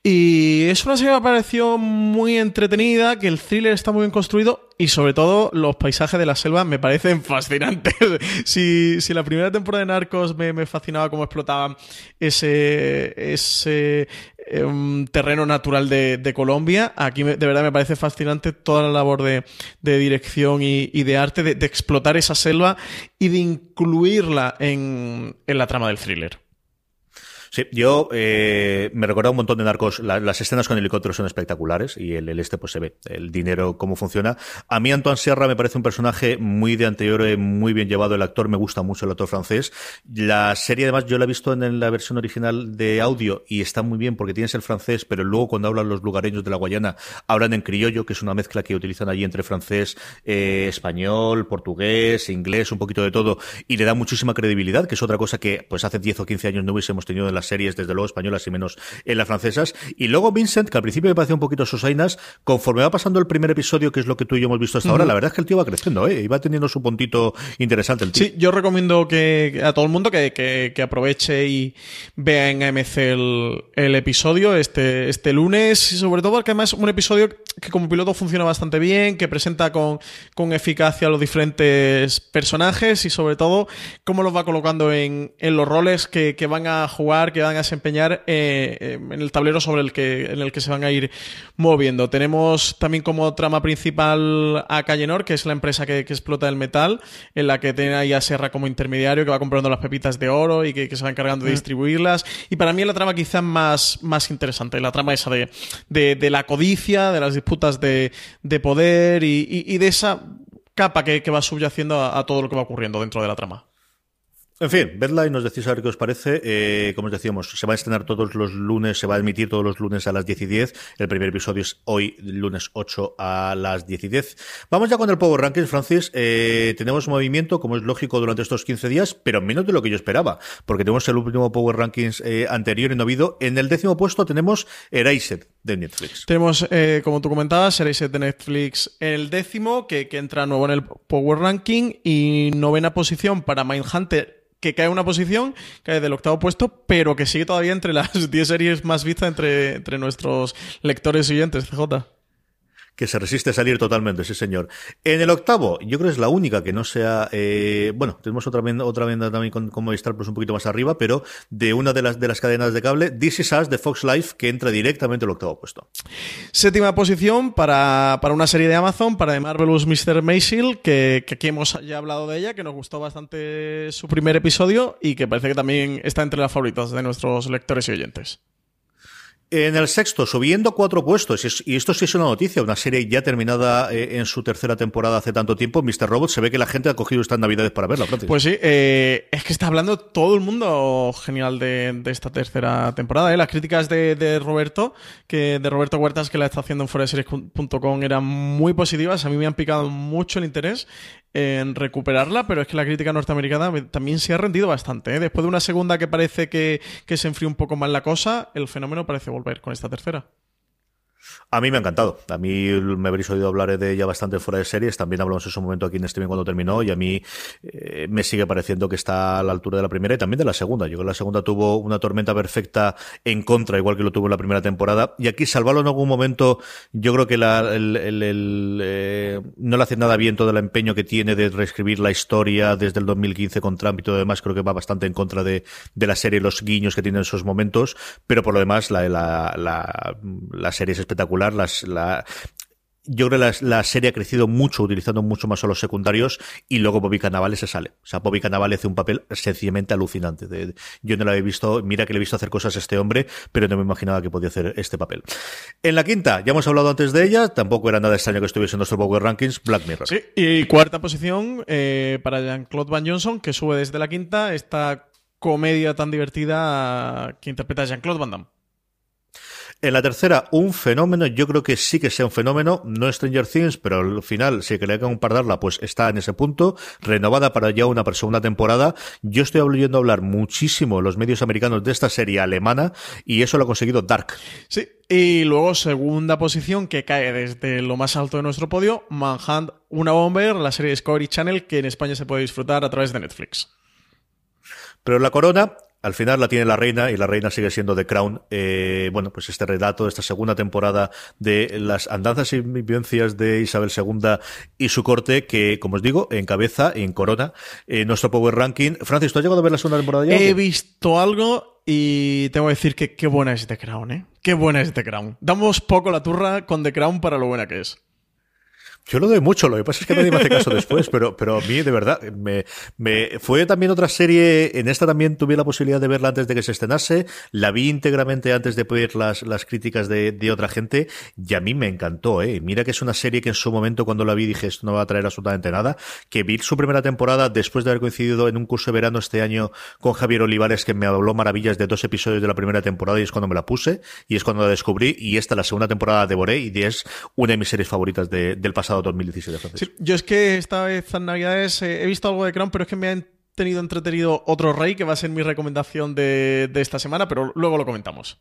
Y es una serie que me pareció muy entretenida, que el thriller está muy bien construido y sobre todo los paisajes de la selva me parecen fascinantes. si, si la primera temporada de Narcos me, me fascinaba cómo explotaban ese, ese eh, terreno natural de, Colombia, aquí de verdad me parece fascinante toda la labor de, dirección y, de arte, de, explotar esa selva y de incluirla en la trama del thriller. Sí, yo eh, me recuerdo un montón de narcos. las escenas con helicópteros son espectaculares y el, este pues se ve el dinero cómo funciona. A mí Antoine Sierra me parece un personaje muy de anterior, muy bien llevado. El actor me gusta mucho el actor francés. La serie además yo la he visto en la versión original de audio y está muy bien porque tienes el francés, pero luego cuando hablan los lugareños de la Guayana hablan en criollo, que es una mezcla que utilizan allí entre francés, eh, español, portugués, inglés, un poquito de todo y le da muchísima credibilidad, que es otra cosa que pues hace 10 o 15 años no hubiésemos tenido en las series, desde luego españolas y menos en las francesas. Y luego Vincent, que al principio me parecía un poquito sosainas, conforme va pasando el primer episodio, que es lo que tú y yo hemos visto hasta ahora, la verdad es que el tío va creciendo, ¿eh? Y va teniendo su puntito interesante el tío. Sí, yo recomiendo que a todo el mundo que, que, aproveche y vea en AMC el, el, episodio este, este lunes, y sobre todo porque además es un episodio que como piloto funciona bastante bien, que presenta con, con eficacia a los diferentes personajes y sobre todo cómo los va colocando en, en los roles que, que van a jugar, que van a desempeñar eh, eh, en el tablero sobre el que, en el que se van a ir moviendo. Tenemos también como trama principal a Callenor, que es la empresa que, explota el metal, en la que tiene ahí a Serra como intermediario, que va comprando las pepitas de oro y que, se va encargando de mm. distribuirlas. Y para mí es la trama quizá más, más interesante, la trama esa de, de, la codicia, de las disputas de, de poder y, de esa capa que, va subyaciendo a todo lo que va ocurriendo dentro de la trama. En fin, vedla y nos decís a ver qué os parece. Eh, como os decíamos, se va a estrenar todos los lunes, se va a emitir todos los lunes a las 10 y 10. El primer episodio es hoy, lunes 8 a las 10 y 10. Vamos ya con el Power Rankings, Francis. Eh, tenemos movimiento, como es lógico, durante estos 15 días, pero menos de lo que yo esperaba, porque tenemos el último Power Rankings eh, anterior en Ovido. En el décimo puesto tenemos Erased de Netflix. Tenemos, como tú comentabas, Erased de Netflix el décimo, que, que entra nuevo en el Power Ranking, y novena posición para Mindhunter que cae una posición, cae del octavo puesto, pero que sigue todavía entre las 10 series más vistas entre, entre nuestros lectores siguientes, CJ que se resiste a salir totalmente, sí señor. En el octavo, yo creo que es la única que no sea, eh, bueno, tenemos otra venda, otra venda también con, con Movistar Plus un poquito más arriba, pero de una de las, de las cadenas de cable, This Is Us de Fox Life, que entra directamente al octavo puesto. Séptima posición para, para una serie de Amazon, para The Marvelous Mr. Maisel, que, que aquí hemos ya hablado de ella, que nos gustó bastante su primer episodio y que parece que también está entre las favoritas de nuestros lectores y oyentes. En el sexto, subiendo cuatro puestos, y esto sí es una noticia, una serie ya terminada eh, en su tercera temporada hace tanto tiempo, Mr. Robot, se ve que la gente ha cogido estas navidades para verla. Pues sí, eh, es que está hablando todo el mundo genial de, esta tercera temporada. ¿eh? Las críticas de, Roberto, que de Roberto Huertas, que la está haciendo en foreseries.com, eran muy positivas. A mí me han picado mucho el interés en recuperarla, pero es que la crítica norteamericana también se ha rendido bastante. ¿eh? Después de una segunda que parece que, que se enfrió un poco más la cosa, el fenómeno parece volver con esta tercera. A mí me ha encantado. A mí me habréis oído hablar de ella bastante fuera de series. También hablamos en su momento aquí en streaming cuando terminó y a mí eh, me sigue pareciendo que está a la altura de la primera y también de la segunda. Yo creo que la segunda tuvo una tormenta perfecta en contra, igual que lo tuvo en la primera temporada. Y aquí salvarlo en algún momento, yo creo que la, el, eh, no le hace nada bien todo el empeño que tiene de reescribir la historia desde el 2015 con Trump y todo lo demás. Creo que va bastante en contra de, la serie, los guiños que tiene en esos momentos. Pero por lo demás, la, la, la serie es espectacular las, la, yo creo que la, serie ha crecido mucho utilizando mucho más a los secundarios y luego Bobby Cannavale se sale. O sea, Bobby Cannavale hace un papel sencillamente alucinante. yo no lo había visto, mira que le he visto hacer cosas a este hombre, pero no me imaginaba que podía hacer este papel. En la quinta, ya hemos hablado antes de ella, tampoco era nada extraño que estuviese en nuestro Power Rankings, Black Mirror. Sí, y cuarta posición eh, para Jean-Claude Van Johnson, que sube desde la quinta esta comedia tan divertida que interpreta Jean-Claude Van Damme. En la tercera, un fenómeno, yo creo que sí que sea un fenómeno, no Stranger Things, pero al final, si quería compararla, pues está en ese punto, renovada para ya una segunda temporada. Yo estoy oyendo hablar muchísimo los medios americanos de esta serie alemana y eso lo ha conseguido Dark. Sí, y luego segunda posición que cae desde lo más alto de nuestro podio, Manhunt, una bomber, la serie Discovery Channel que en España se puede disfrutar a través de Netflix. Pero la corona al final la tiene la reina y la reina sigue siendo The Crown. Eh, bueno, pues este relato de esta segunda temporada de las andanzas y vivencias de Isabel II y su corte, que, como os digo, encabeza y en corona eh, nuestro Power Ranking. Francis, ¿tú has llegado a ver la segunda temporada ya? He visto algo y tengo que decir que qué buena es The Crown, ¿eh? Qué buena es The Crown. Damos poco la turra con The Crown para lo buena que es. Yo lo doy mucho, lo que pasa es que nadie me hace caso después, pero, pero a mí, de verdad, me, me fue también otra serie, en esta también tuve la posibilidad de verla antes de que se estrenase, la vi íntegramente antes de pedir las, las críticas de, de otra gente, y a mí me encantó, eh. Mira que es una serie que en su momento cuando la vi dije, esto no va a traer absolutamente nada, que vi su primera temporada después de haber coincidido en un curso de verano este año con Javier Olivares, que me habló maravillas de dos episodios de la primera temporada, y es cuando me la puse, y es cuando la descubrí, y esta, la segunda temporada, devoré, y es una de mis series favoritas de, del pasado 2017. yo es que esta vez en Navidades eh, he visto algo de Crown, pero es que me han tenido entretenido otro rey, que va a ser mi recomendación de esta semana, pero luego lo comentamos.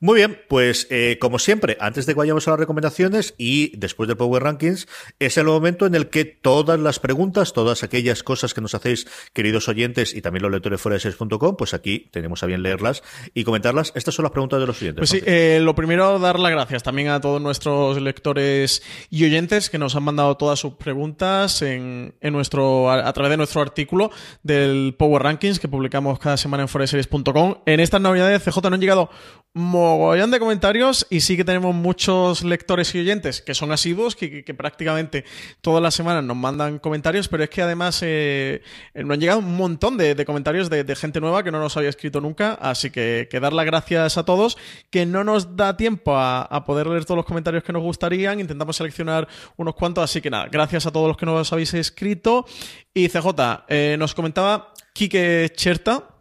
Muy bien, pues eh, como siempre, antes de que vayamos a las recomendaciones y después del Power Rankings, es el momento en el que todas las preguntas, todas aquellas cosas que nos hacéis, queridos oyentes y también los lectores fuera de pues aquí tenemos a bien leerlas y comentarlas. Estas son las preguntas de los oyentes. Pues sí, eh, lo primero, dar las gracias también a todos nuestros lectores y oyentes que nos han mandado todas sus preguntas en, en nuestro, a, través de nuestro artículo del Power Rankings que publicamos cada semana en foreseries.com. En estas navidades, CJ, no han llegado mogollón de comentarios y sí que tenemos muchos lectores y oyentes que son asiduos, que, prácticamente todas las semanas nos mandan comentarios, pero es que además eh, nos han llegado un montón de, comentarios de, gente nueva que no nos había escrito nunca, así que, que dar las gracias a todos, que no nos da tiempo a, poder leer todos los comentarios que nos gustarían, intentamos seleccionar unos cuantos, así que nada, gracias a todos los que nos habéis escrito. Y CJ, eh, nos comentaba Quique Cherta,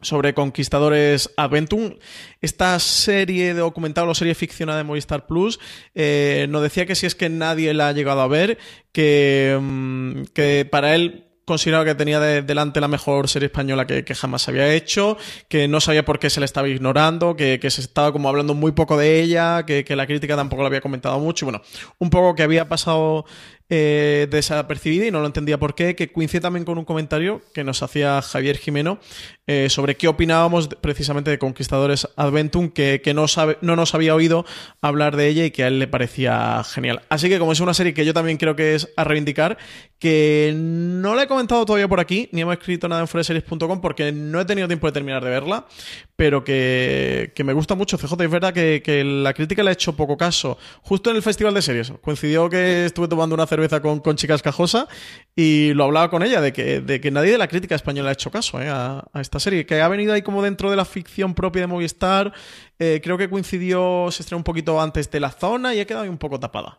sobre Conquistadores Adventum. Esta serie de documental o serie ficcionada de Movistar Plus eh, nos decía que si es que nadie la ha llegado a ver, que, mm, que para él consideraba que tenía delante la mejor serie española que, jamás había hecho, que no sabía por qué se le estaba ignorando, que, se estaba como hablando muy poco de ella, que, que, la crítica tampoco la había comentado mucho, bueno, un poco que había pasado eh, desapercibida y no lo entendía por qué, que coincide también con un comentario que nos hacía Javier Jimeno eh, sobre qué opinábamos precisamente de Conquistadores Adventum, que, no, sabe, no nos había oído hablar de ella y que a él le parecía genial. Así que como es una serie que yo también creo que es a reivindicar, que no la he comentado todavía por aquí, ni hemos escrito nada en foreseries.com porque no he tenido tiempo de terminar de verla, pero que, me gusta mucho. CJ, es verdad que, que, la crítica le ha hecho poco caso. Justo en el Festival de Series, coincidió que estuve tomando una cerveza con, con Chicas Cajosa y lo hablaba con ella de que, de que nadie de la crítica española ha hecho caso eh, a, esta serie, que ha venido ahí como dentro de la ficción propia de Movistar. Eh, creo que coincidió, se estrenó un poquito antes de la zona y ha quedado ahí un poco tapada.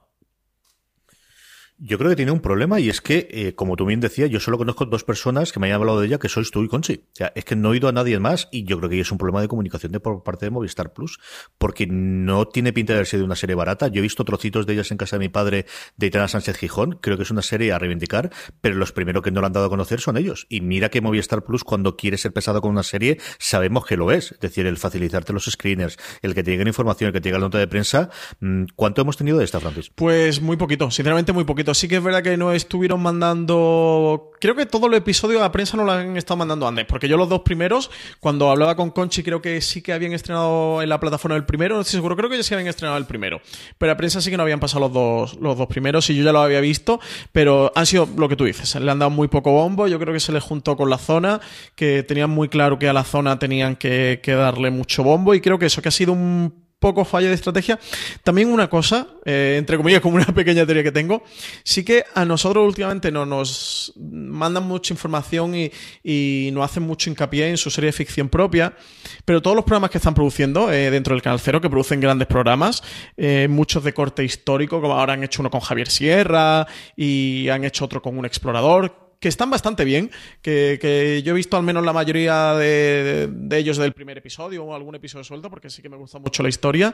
Yo creo que tiene un problema y es que, eh, como tú bien decías, yo solo conozco dos personas que me hayan hablado de ella, que sois tú y Conchi. O sea, es que no he oído a nadie más y yo creo que es un problema de comunicación de por parte de Movistar Plus, porque no tiene pinta de haber sido una serie barata. Yo he visto trocitos de ellas en casa de mi padre, de Itana Sánchez Gijón. Creo que es una serie a reivindicar, pero los primeros que no lo han dado a conocer son ellos. Y mira que Movistar Plus, cuando quiere ser pesado con una serie, sabemos que lo es. Es decir, el facilitarte los screeners, el que te llegue información, el que te llegue la nota de prensa. Mm, ¿Cuánto hemos tenido de esta, Francis? Pues muy poquito, sinceramente muy poquito sí que es verdad que no estuvieron mandando. Creo que todo el episodio de la prensa no lo han estado mandando antes, porque yo los dos primeros, cuando hablaba con Conchi, creo que sí que habían estrenado en la plataforma el primero, no estoy seguro, creo que ya sí habían estrenado el primero. Pero la prensa sí que no habían pasado los dos, los dos primeros y yo ya lo había visto, pero han sido lo que tú dices, le han dado muy poco bombo, yo creo que se les juntó con la zona, que tenían muy claro que a la zona tenían que, que darle mucho bombo y creo que eso que ha sido un poco fallo de estrategia. También una cosa, eh, entre comillas, como una pequeña teoría que tengo, sí que a nosotros últimamente no nos mandan mucha información y, y nos hacen mucho hincapié en su serie de ficción propia, pero todos los programas que están produciendo eh, dentro del Canal Cero, que producen grandes programas, eh, muchos de corte histórico, como ahora han hecho uno con Javier Sierra y han hecho otro con un explorador, que están bastante bien, que, yo he visto al menos la mayoría de, ellos del primer episodio o algún episodio suelto, porque sí que me gusta mucho la historia.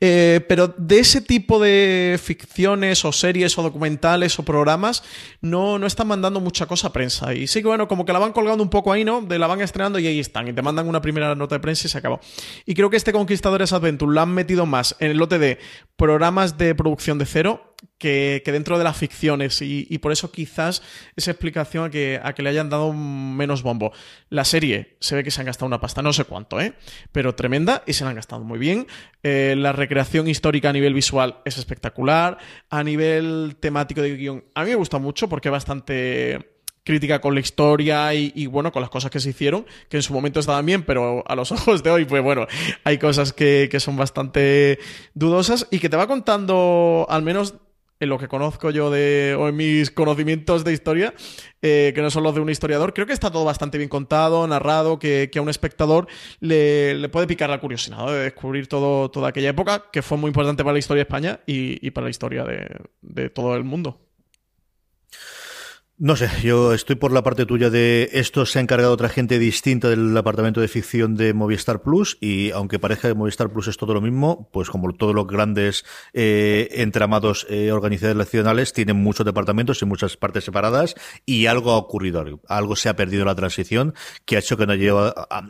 Eh, pero de ese tipo de ficciones o series o documentales o programas, no, no están mandando mucha cosa a prensa. Y sí que, bueno, como que la van colgando un poco ahí, ¿no? De la van estrenando y ahí están. Y te mandan una primera nota de prensa y se acabó. Y creo que este Conquistadores Adventure lo han metido más en el lote de programas de producción de cero que, dentro de las ficciones y, por eso quizás esa explicación a que, a que le hayan dado menos bombo. La serie se ve que se han gastado una pasta, no sé cuánto, ¿eh? pero tremenda y se la han gastado muy bien. Eh, la recreación histórica a nivel visual es espectacular. A nivel temático de guion, a mí me gusta mucho porque es bastante crítica con la historia y, bueno, con las cosas que se hicieron, que en su momento estaban bien, pero a los ojos de hoy, pues bueno, hay cosas que, que son bastante dudosas y que te va contando, al menos en lo que conozco yo de, o en mis conocimientos de historia, eh, que no son los de un historiador, creo que está todo bastante bien contado, narrado, que, a un espectador le, puede picar la curiosidad de descubrir todo, toda aquella época, que fue muy importante para la historia de España y, para la historia de todo el mundo. No sé, yo estoy por la parte tuya de esto se ha encargado otra gente distinta del departamento de ficción de Movistar Plus y aunque parezca que Movistar Plus es todo lo mismo, pues como todos los grandes eh, entramados eh, organizacionales tienen muchos departamentos y muchas partes separadas y algo ha ocurrido, algo se ha perdido en la transición que ha hecho que no lleva,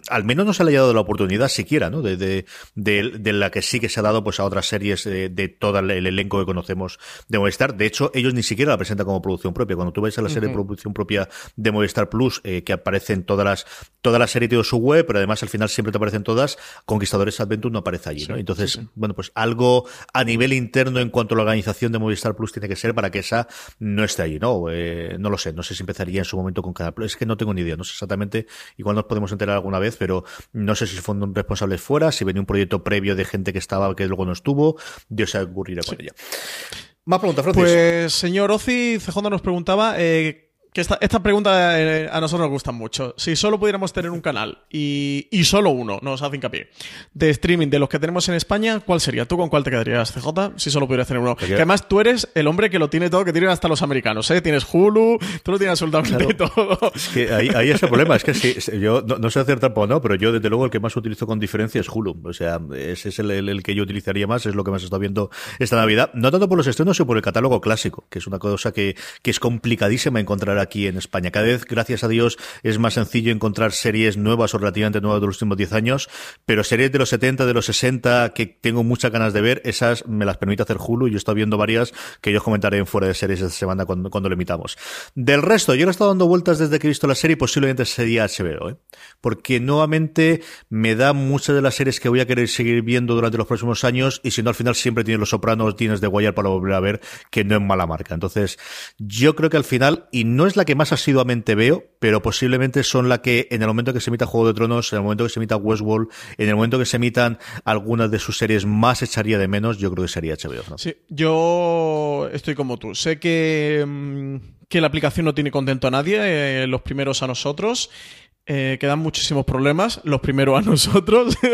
al menos no se le haya dado la oportunidad siquiera, ¿no? De, de, de, la que sí que se ha dado pues a otras series de, de todo el elenco que conocemos de Movistar. De hecho, ellos ni siquiera la presentan como producción propia. Cuando tú ves a la serie de producción propia de Movistar Plus, eh, que aparecen todas las, todas las series de su web, pero además al final siempre te aparecen todas, Conquistadores Adventure no aparece allí, ¿no? Entonces, bueno, pues algo a nivel interno en cuanto a la organización de Movistar Plus tiene que ser para que esa no esté allí, ¿no? Eh, no lo sé, no sé si empezaría en su momento con cada Es que no tengo ni idea, no sé exactamente, igual nos podemos enterar alguna vez, pero no sé si fueron responsables fuera, si venía un proyecto previo de gente que estaba, que luego no estuvo, Dios se ocurrirá con ella. Más preguntas, Francis. Pues, señor Ozi, CJ nos preguntaba eh, que esta, esta pregunta eh, a nosotros nos gusta mucho. Si solo pudiéramos tener un canal y, y, solo uno, nos hace hincapié, de streaming de los que tenemos en España, ¿cuál sería? ¿Tú con cuál te quedarías, CJ? Si solo pudieras tener uno. Que además tú eres el hombre que lo tiene todo, que tiene hasta los americanos, ¿eh? Tienes Hulu, tú lo tienes absolutamente todo. Es que ahí, ahí es el problema. Es que si, yo no, sé hacer tampoco, ¿no? Pero yo, desde luego, el que más utilizo con diferencia es Hulu. O sea, ese es el, el, que yo utilizaría más, es lo que más está viendo esta Navidad. No tanto por los estrenos, sino por el catálogo clásico, que es una cosa que, que es complicadísima encontrar aquí en España. Cada vez, gracias a Dios, es más sencillo encontrar series nuevas o relativamente nuevas de los últimos 10 años, pero series de los 70, de los 60, que tengo muchas ganas de ver, esas me las permite hacer Hulu. Yo estado viendo varias que yo comentaré en fuera de series esta semana cuando, cuando lo emitamos. Del resto, yo he estado dando vueltas desde que he visto la serie, posiblemente sería HBO, ¿eh? porque nuevamente me da muchas de las series que voy a querer seguir viendo durante los próximos años y si no al final siempre tienes Los Sopranos, tienes de Guayar para volver a ver, que no es mala marca. Entonces, yo creo que al final, y no es la que más sido veo, pero posiblemente son la que en el momento que se emita Juego de Tronos, en el momento que se emita Westworld, en el momento que se emitan algunas de sus series más echaría de menos, yo creo que sería HBO. Sí, yo estoy como tú. Sé que, mm, que la aplicación no tiene contento a nadie, eh, los primeros a nosotros. Eh, quedan muchísimos problemas, los primeros a nosotros.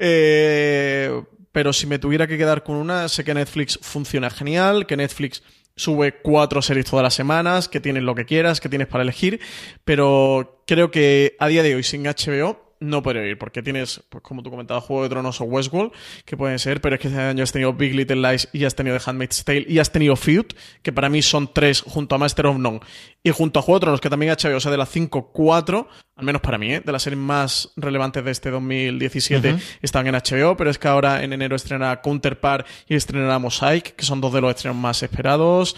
Eh, pero si me tuviera que quedar con una, sé que Netflix funciona genial, que Netflix sube cuatro series todas las semanas, que tienes lo que quieras, que tienes para elegir, pero creo que a día de hoy sin HBO no podría ir, porque tienes, pues como tú comentabas, Juego de Tronos o Westworld, que pueden ser, pero es que este año has tenido Big Little Lies y has tenido The Handmaid's Tale y has tenido Feud, que para mí son tres junto a Master of None y junto a Juego de Tronos, que también HBO, o sea, de las 5, 4, al menos para mí, ¿eh? de las series más relevantes de este 2017, están en HBO, pero es que ahora en enero estrenará Counterpart y estrenará Mosaic, que son dos de los estrenos más esperados.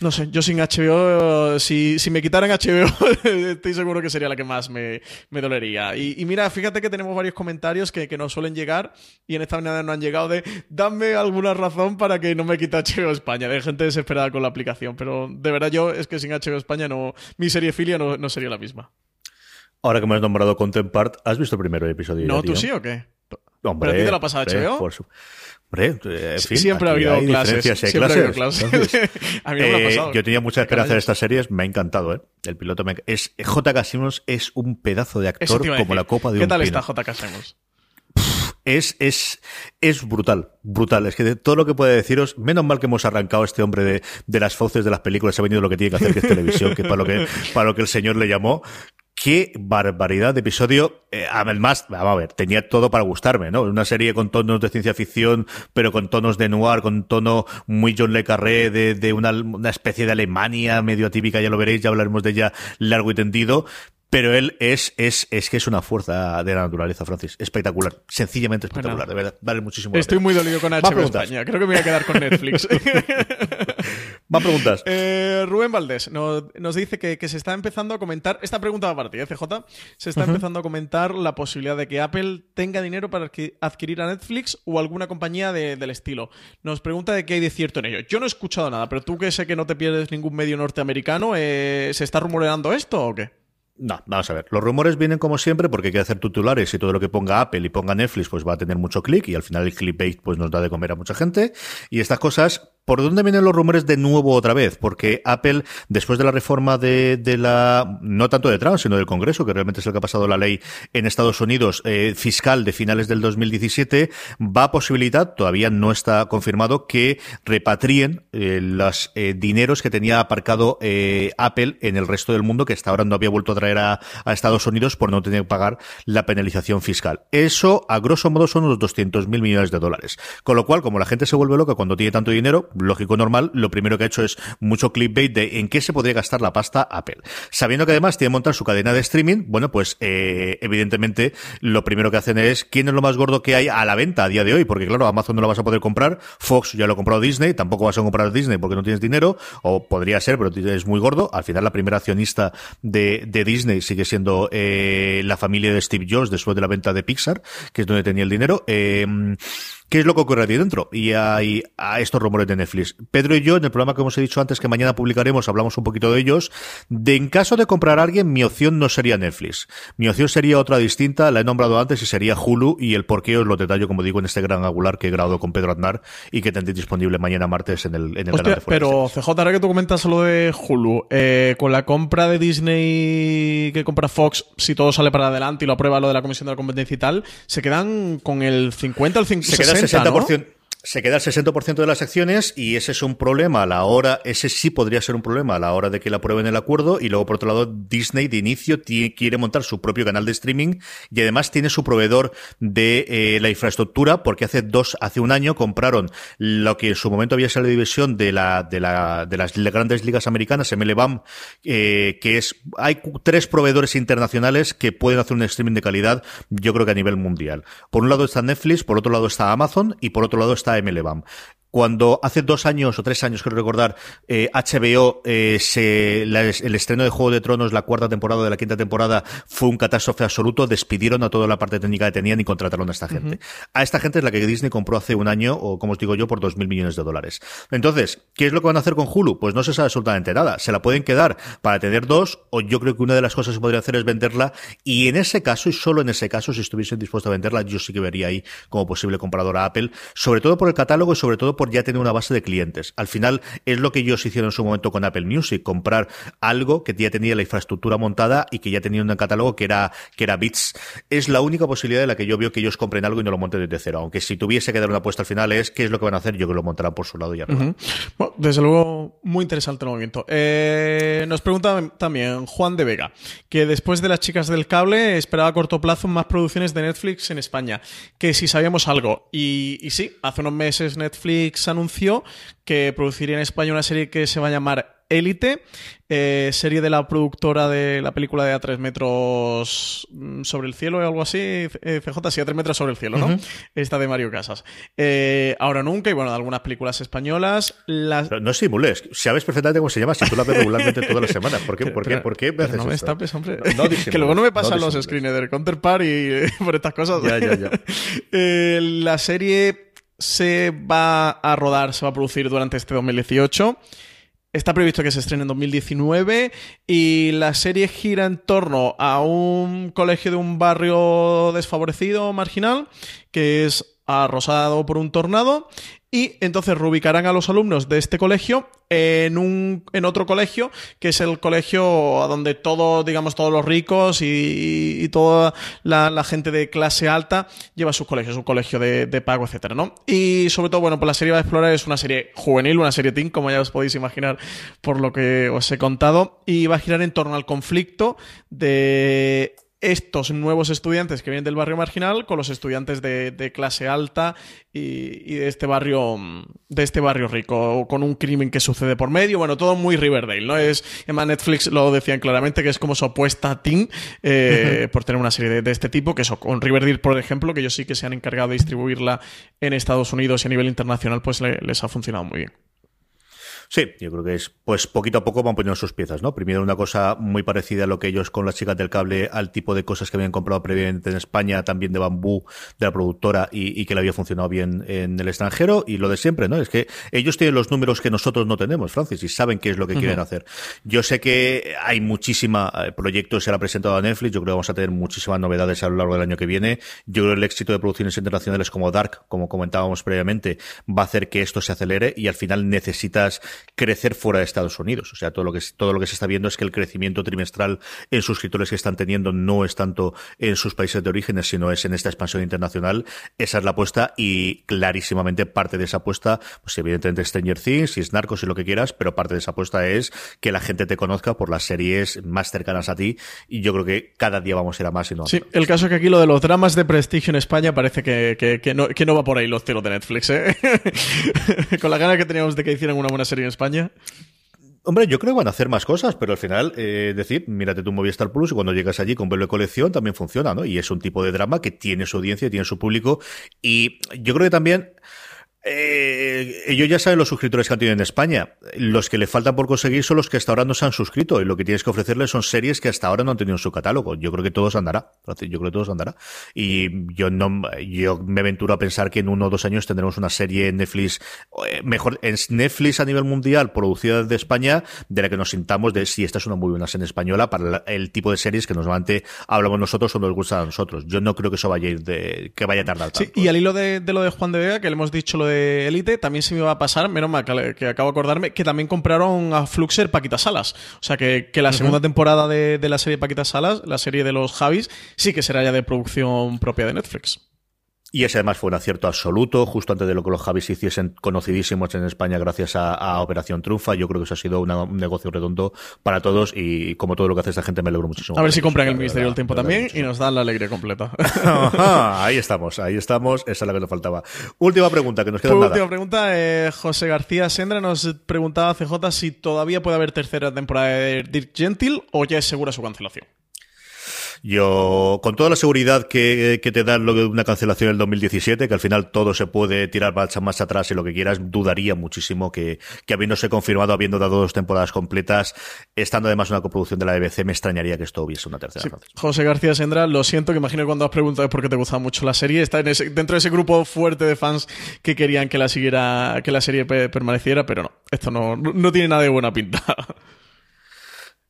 No sé, yo sin HBO, si, si me quitaran HBO, estoy seguro que sería la que más me, dolería. Y, mira, fíjate que tenemos varios comentarios que, que nos suelen llegar y en esta manera no han llegado de dame alguna razón para que no me quite HBO España. De gente desesperada con la aplicación. Pero de verdad yo es que sin HBO España no, mi serie filia no, no sería la misma. Ahora que me has nombrado Contempart, ¿has visto el primer episodio? No, ¿tú sí o qué? Hombre, ¿Pero a ti te la pasado HBO? Por eh, siempre ha habido clases. Siempre ha habido clases. a mí no me ha eh, pasado. Yo tenía mucha esperanza de estas series, me ha encantado, ¿eh? El piloto me... es J.K. Simmons es un pedazo de actor como la copa de ¿Qué un tal está J.K. Simmons? Es, es, es brutal, brutal. Es que de todo lo que puede deciros, menos mal que hemos arrancado a este hombre de, de las fauces de las películas, ha venido lo que tiene que hacer, que es televisión, que para lo que, para lo que el señor le llamó, qué barbaridad de episodio. Eh, además, vamos a ver, tenía todo para gustarme, ¿no? Una serie con tonos de ciencia ficción, pero con tonos de noir, con tono muy John Le Carré, de, de una, una especie de Alemania medio atípica, ya lo veréis, ya hablaremos de ella largo y tendido. Pero él es, es, es que es una fuerza de la naturaleza, Francis. Espectacular. Sencillamente espectacular, de verdad. Vale muchísimo. Estoy muy dolido con HBO España. Creo que me voy a quedar con Netflix. Más preguntas. Eh, Rubén Valdés nos, dice que, se está empezando a comentar. Esta pregunta va para ti, ¿eh, CJ. Se está empezando a comentar la posibilidad de que Apple tenga dinero para adquirir a Netflix o alguna compañía del estilo. Nos pregunta de qué hay de cierto en ello. Yo no he escuchado nada, pero tú que sé que no te pierdes ningún medio norteamericano, eh, ¿se está rumoreando esto o qué? No, vamos a ver. Los rumores vienen como siempre porque hay que hacer titulares y todo lo que ponga Apple y ponga Netflix pues va a tener mucho clic y al final el clickbait pues nos da de comer a mucha gente y estas cosas ¿Por dónde vienen los rumores de nuevo otra vez? Porque Apple, después de la reforma de, de la, no tanto de Trump, sino del Congreso, que realmente es el que ha pasado la ley en Estados Unidos eh, fiscal de finales del 2017, va a posibilitar, todavía no está confirmado, que repatrien eh, los eh, dineros que tenía aparcado eh, Apple en el resto del mundo, que hasta ahora no había vuelto a traer a, a Estados Unidos por no tener que pagar la penalización fiscal. Eso, a grosso modo, son unos 200 mil millones de dólares. Con lo cual, como la gente se vuelve loca cuando tiene tanto dinero, lógico normal, lo primero que ha hecho es mucho clickbait de en qué se podría gastar la pasta Apple. Sabiendo que además tiene que montar su cadena de streaming, bueno, pues eh, evidentemente lo primero que hacen es quién es lo más gordo que hay a la venta a día de hoy, porque claro, Amazon no lo vas a poder comprar, Fox ya lo ha comprado Disney, tampoco vas a comprar Disney porque no tienes dinero, o podría ser, pero es muy gordo. Al final la primera accionista de, de Disney sigue siendo eh, la familia de Steve Jobs después de la venta de Pixar, que es donde tenía el dinero. Eh, ¿Qué es lo que ocurre aquí dentro? Y hay a estos rumores de Netflix. Pedro y yo, en el programa que hemos dicho antes que mañana publicaremos, hablamos un poquito de ellos. De en caso de comprar a alguien, mi opción no sería Netflix. Mi opción sería otra distinta, la he nombrado antes y sería Hulu y el por qué os lo detallo, como digo, en este gran angular que he grabado con Pedro Aznar y que tendréis disponible mañana martes en el, en el Hostia, canal de pero. CJ, ahora que tú comentas lo de Hulu, eh, con la compra de Disney que compra Fox, si todo sale para adelante y lo aprueba lo de la Comisión de la Competencia y tal, se quedan con el 50 al 50, se queda el 60, ¿no? 60%. Se queda el 60% de las acciones y ese es un problema a la hora, ese sí podría ser un problema a la hora de que la aprueben el acuerdo y luego por otro lado Disney de inicio quiere montar su propio canal de streaming y además tiene su proveedor de eh, la infraestructura porque hace dos, hace un año compraron lo que en su momento había sido la división de la, de la, de las grandes ligas americanas, MLBAM, eh, que es, hay tres proveedores internacionales que pueden hacer un streaming de calidad, yo creo que a nivel mundial. Por un lado está Netflix, por otro lado está Amazon y por otro lado está MLBAM. Cuando hace dos años o tres años, quiero recordar, eh, HBO, eh, se, la- el estreno de Juego de Tronos, la cuarta temporada de la quinta temporada, fue un catástrofe absoluto, despidieron a toda la parte técnica que tenían y contrataron a esta gente. A esta gente es la que Disney compró hace un año, o como os digo yo, por dos mil millones de dólares. Entonces, ¿qué es lo que van a hacer con Hulu? Pues no se sabe absolutamente nada. Se la pueden quedar para tener dos, o yo creo que una de las cosas que podría hacer es venderla, y en ese caso, y solo en ese caso, si estuviesen dispuestos a venderla, yo sí que vería ahí como posible comprador a Apple, sobre todo por el catálogo y sobre todo por ya tener una base de clientes. Al final, es lo que ellos hicieron en su momento con Apple Music, comprar algo que ya tenía la infraestructura montada y que ya tenía un catálogo que era, que era Bits. Es la única posibilidad de la que yo veo que ellos compren algo y no lo monten desde cero. Aunque si tuviese que dar una apuesta al final es qué es lo que van a hacer, yo que lo montarán por su lado y arriba. Ujú. Bueno, desde luego, muy interesante el movimiento. Eh, nos pregunta también Juan de Vega, que después de las chicas del cable esperaba a corto plazo más producciones de Netflix en España, que si sabíamos algo. Y sí, hace unos meses Netflix anunció que produciría en España una serie que se va a llamar Élite, eh, serie de la productora de la película de A tres metros mm, sobre el cielo o algo así, eh, CJ, sí, A tres metros sobre el cielo, ¿no? Esta de Mario Casas. Eh, Ahora nunca, y bueno, de algunas películas españolas. Las... No simules, sabes perfectamente cómo se llama, si tú la ves regularmente todas las semanas. ¿Por qué, Pero- por qué, pero- por qué me haces no me estapes, hombre. No que luego no me pasan los screeners del Counterpart y eh, por estas cosas. Ya, ya, ya. La serie se va a rodar, se va a producir durante este 2018. Está previsto que se estrene en 2019 y la serie gira en torno a un colegio de un barrio desfavorecido, marginal, que es arrosado por un tornado y entonces reubicarán a los alumnos de este colegio en un en otro colegio que es el colegio a donde todo digamos todos los ricos y, y toda la, la gente de clase alta lleva sus colegios un colegio de, de pago etcétera no y sobre todo bueno pues la serie va a explorar es una serie juvenil una serie teen como ya os podéis imaginar por lo que os he contado y va a girar en torno al conflicto de estos nuevos estudiantes que vienen del barrio marginal con los estudiantes de, de clase alta y, y de este barrio mm, de este barrio rico con un crimen que sucede por medio. Bueno todo muy Riverdale no es además Netflix lo decían claramente que es como su apuesta a teen eh, por tener una serie de, de este tipo que eso con Riverdale por ejemplo que ellos sí que se han encargado de distribuirla en Estados Unidos y a nivel internacional pues le- les ha funcionado muy bien Sí, yo creo que es, pues poquito a poco van poniendo sus piezas, ¿no? Primero una cosa muy parecida a lo que ellos con las chicas del cable, al tipo de cosas que habían comprado previamente en España, también de bambú, de la productora, y, que le había funcionado bien en el extranjero, y lo de siempre, ¿no? Es que ellos tienen los números que nosotros no tenemos, Francis, y saben qué es lo que quieren hacer. Yo sé que hay muchísima eh, proyectos, se ha presentado a Netflix, yo creo que vamos a tener muchísimas novedades a lo largo del año que viene. Yo creo que el éxito de producciones internacionales como Dark, como comentábamos previamente, va a hacer que esto se acelere y al final necesitas crecer fuera de Estados Unidos. O sea, todo lo que todo lo que se está viendo es que el crecimiento trimestral en suscriptores que están teniendo no es tanto en sus países de orígenes, sino es en esta expansión internacional. Esa es la apuesta y clarísimamente parte de esa apuesta, pues evidentemente Stranger Things, y es Narcos y lo que quieras, pero parte de esa apuesta es que la gente te conozca por las series más cercanas a ti y yo creo que cada día vamos a ir a más y no a Sí, el caso es que aquí lo de los dramas de prestigio en España parece que, que, no, que no va por ahí los tiros de Netflix, ¿eh? Con la gana que teníamos de que hicieran una buena serie en España. Hombre, yo creo que van a hacer más cosas, pero al final, eh, decir, mírate tu Movistar Plus y cuando llegas allí con verlo de colección también funciona, ¿no? Y es un tipo de drama que tiene su audiencia, tiene su público. Y yo creo que también eh, ellos ya saben los suscriptores que han tenido en España. Los que le faltan por conseguir son los que hasta ahora no se han suscrito y lo que tienes que ofrecerles son series que hasta ahora no han tenido en su catálogo. Yo creo que todos andará. Yo creo que todos andará. Y yo no, yo me aventuro a pensar que en uno o dos años tendremos una serie en Netflix, eh, mejor, en Netflix a nivel mundial, producida desde España, de la que nos sintamos de si esta es una muy buena serie española para el tipo de series que normalmente hablamos nosotros o nos gusta a nosotros. Yo no creo que eso vaya a ir de, que vaya a tardar tanto. Sí, y al hilo de, de lo de Juan de Vega, que le hemos dicho lo de Elite, también se me iba a pasar, menos mal que, acabo de acordarme, que también compraron a Fluxer Paquita Salas. O sea que, la segunda temporada de, de, la serie Paquita Salas, la serie de los Javis, sí que será ya de producción propia de Netflix. Y ese además fue un acierto absoluto, justo antes de lo que los Javis hiciesen conocidísimos en España gracias a, Operación Trunfa. Yo creo que eso ha sido un negocio redondo para todos y como todo lo que hace esta gente me alegro muchísimo. A ver si compran el Ministerio del Tiempo también y nos dan la alegría completa. ahí estamos, ahí estamos. Esa es la que nos faltaba. Última pregunta, que nos queda Última pregunta. Eh, José García Sendra nos preguntaba CJ si todavía puede haber tercera temporada de Dirk Gentil o ya es segura su cancelación. Yo, con toda la seguridad que, que te da lo de una cancelación del 2017, que al final todo se puede tirar más, más atrás y lo que quieras, dudaría muchísimo que, que habiéndose confirmado, habiendo dado dos temporadas completas, estando además una coproducción de la BBC, me extrañaría que esto hubiese una tercera. José García Sendra, lo siento, que imagino que cuando has preguntado es porque te gustaba mucho la serie, está en ese, dentro de ese grupo fuerte de fans que querían que la siguiera, que la serie permaneciera, pero no, esto no, no tiene nada de buena pinta.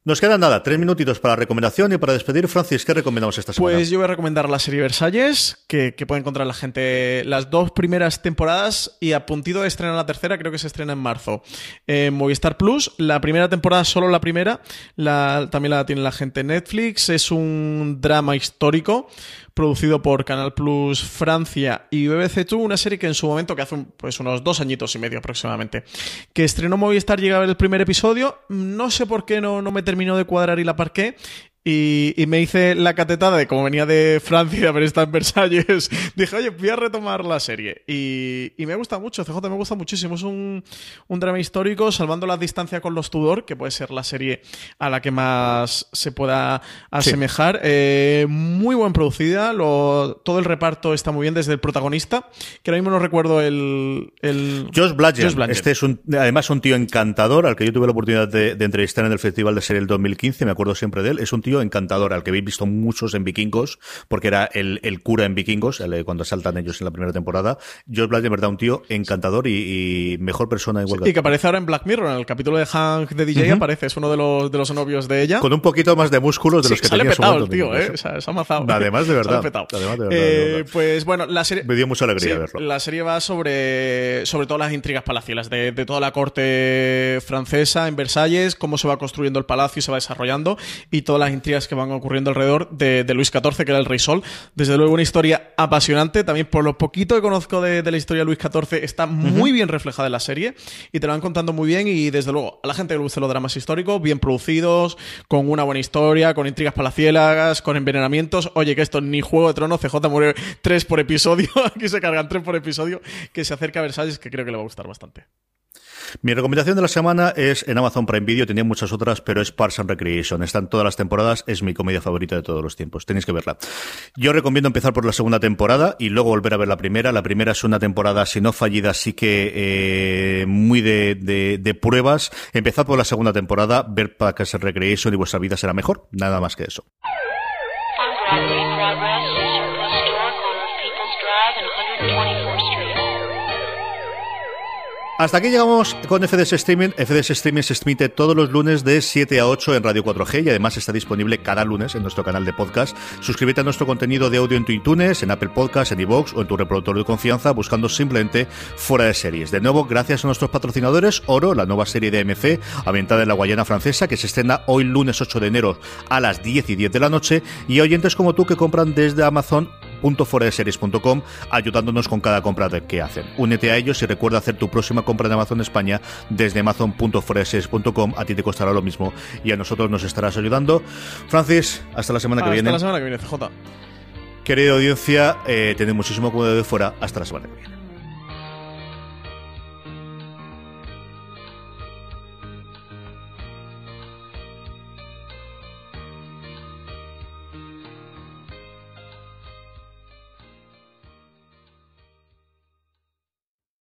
Nos quedan nada, tres minutitos para la recomendación y para despedir. Francis, ¿qué recomendamos esta semana? Pues yo voy a recomendar la serie Versalles, que, puede encontrar la gente las dos primeras temporadas y a puntito de estrenar la tercera, creo que se estrena en marzo. En Movistar Plus, la primera temporada, solo la primera, también la tiene la gente en Netflix. Es un drama histórico producido por Canal Plus Francia y BBC Two, una serie que en su momento, que hace pues unos dos añitos y medio aproximadamente, que estrenó Movistar, llega a ver el primer episodio, no sé por qué no, no me terminó de cuadrar y la parqué, y, me hice la catetada de como venía de Francia a ver esta en Versalles. Dije, oye, voy a retomar la serie. Y, me gusta mucho, CJ me gusta muchísimo. Es un, drama histórico, salvando la distancia con los Tudor, que puede ser la serie a la que más se pueda asemejar. Eh, muy buen producida, todo el reparto está muy bien, desde el protagonista, que ahora mismo no recuerdo el. el... Josh Bladger. Este es un, además un tío encantador, al que yo tuve la oportunidad de, de entrevistar en el Festival de Serie del 2015, me acuerdo siempre de él. Es un tío encantador, al que habéis visto muchos en Vikingos, porque era el, el cura en Vikingos, cuando saltan ellos en la primera temporada. George Black, de verdad, un tío encantador y, mejor persona igual Y que aparece ahora en Black Mirror, en el capítulo de Hank de DJ aparece, es uno de los, de los novios de ella. Con un poquito más de músculos de los que sale petado el tío, eh. Se, ha amazado. Además, de verdad. Además, de verdad, eh, Pues bueno, la serie... Me dio mucha alegría verlo. La serie va sobre, sobre todas las intrigas palacielas de, de toda la corte francesa en Versalles, cómo se va construyendo el palacio y se va desarrollando y todas las intrigas que van ocurriendo alrededor de, Luis XIV, que era el rey Sol. Desde luego una historia apasionante, también por lo poquito que conozco de, la historia de Luis XIV, está muy bien reflejada en la serie y te lo van contando muy bien y desde luego a la gente que le gustan los dramas históricos, bien producidos, con una buena historia, con intrigas palacielas, con envenenamientos. Oye, que esto ni Juego de Tronos, CJ muere tres por episodio, aquí se cargan tres por episodio, que se acerca a Versalles, que creo que le va a gustar bastante. Mi recomendación de la semana es en Amazon Prime Video, tenía muchas otras, pero es Parks and Recreation. Están todas las temporadas, es mi comedia favorita de todos los tiempos. Tenéis que verla. Yo recomiendo empezar por la segunda temporada y luego volver a ver la primera. La primera es una temporada, si no fallida, sí que eh, muy de, pruebas. Empezad por la segunda temporada, ver Parks and Recreation y vuestra vida será mejor. Nada más que eso. Hasta aquí llegamos con FDS Streaming. FDS Streaming se emite todos los lunes de 7 a 8 en Radio 4G y además está disponible cada lunes en nuestro canal de podcast. Suscríbete a nuestro contenido de audio en tu iTunes, en Apple Podcasts, en iVoox o en tu reproductor de confianza buscando simplemente Fuera de Series. De nuevo, gracias a nuestros patrocinadores, Oro, la nueva serie de MC ambientada en la Guayana francesa que se estrena hoy lunes 8 de enero a las 10 y 10 de la noche y oyentes como tú que compran desde Amazon series.com ayudándonos con cada compra que hacen. Únete a ellos y recuerda hacer tu próxima compra en Amazon España desde amazon.foreseries.com. A ti te costará lo mismo y a nosotros nos estarás ayudando. Francis, hasta la semana que viene. Hasta la semana que viene, CJ. Querida audiencia, eh, tened muchísimo cuidado de fuera. Hasta la semana que viene.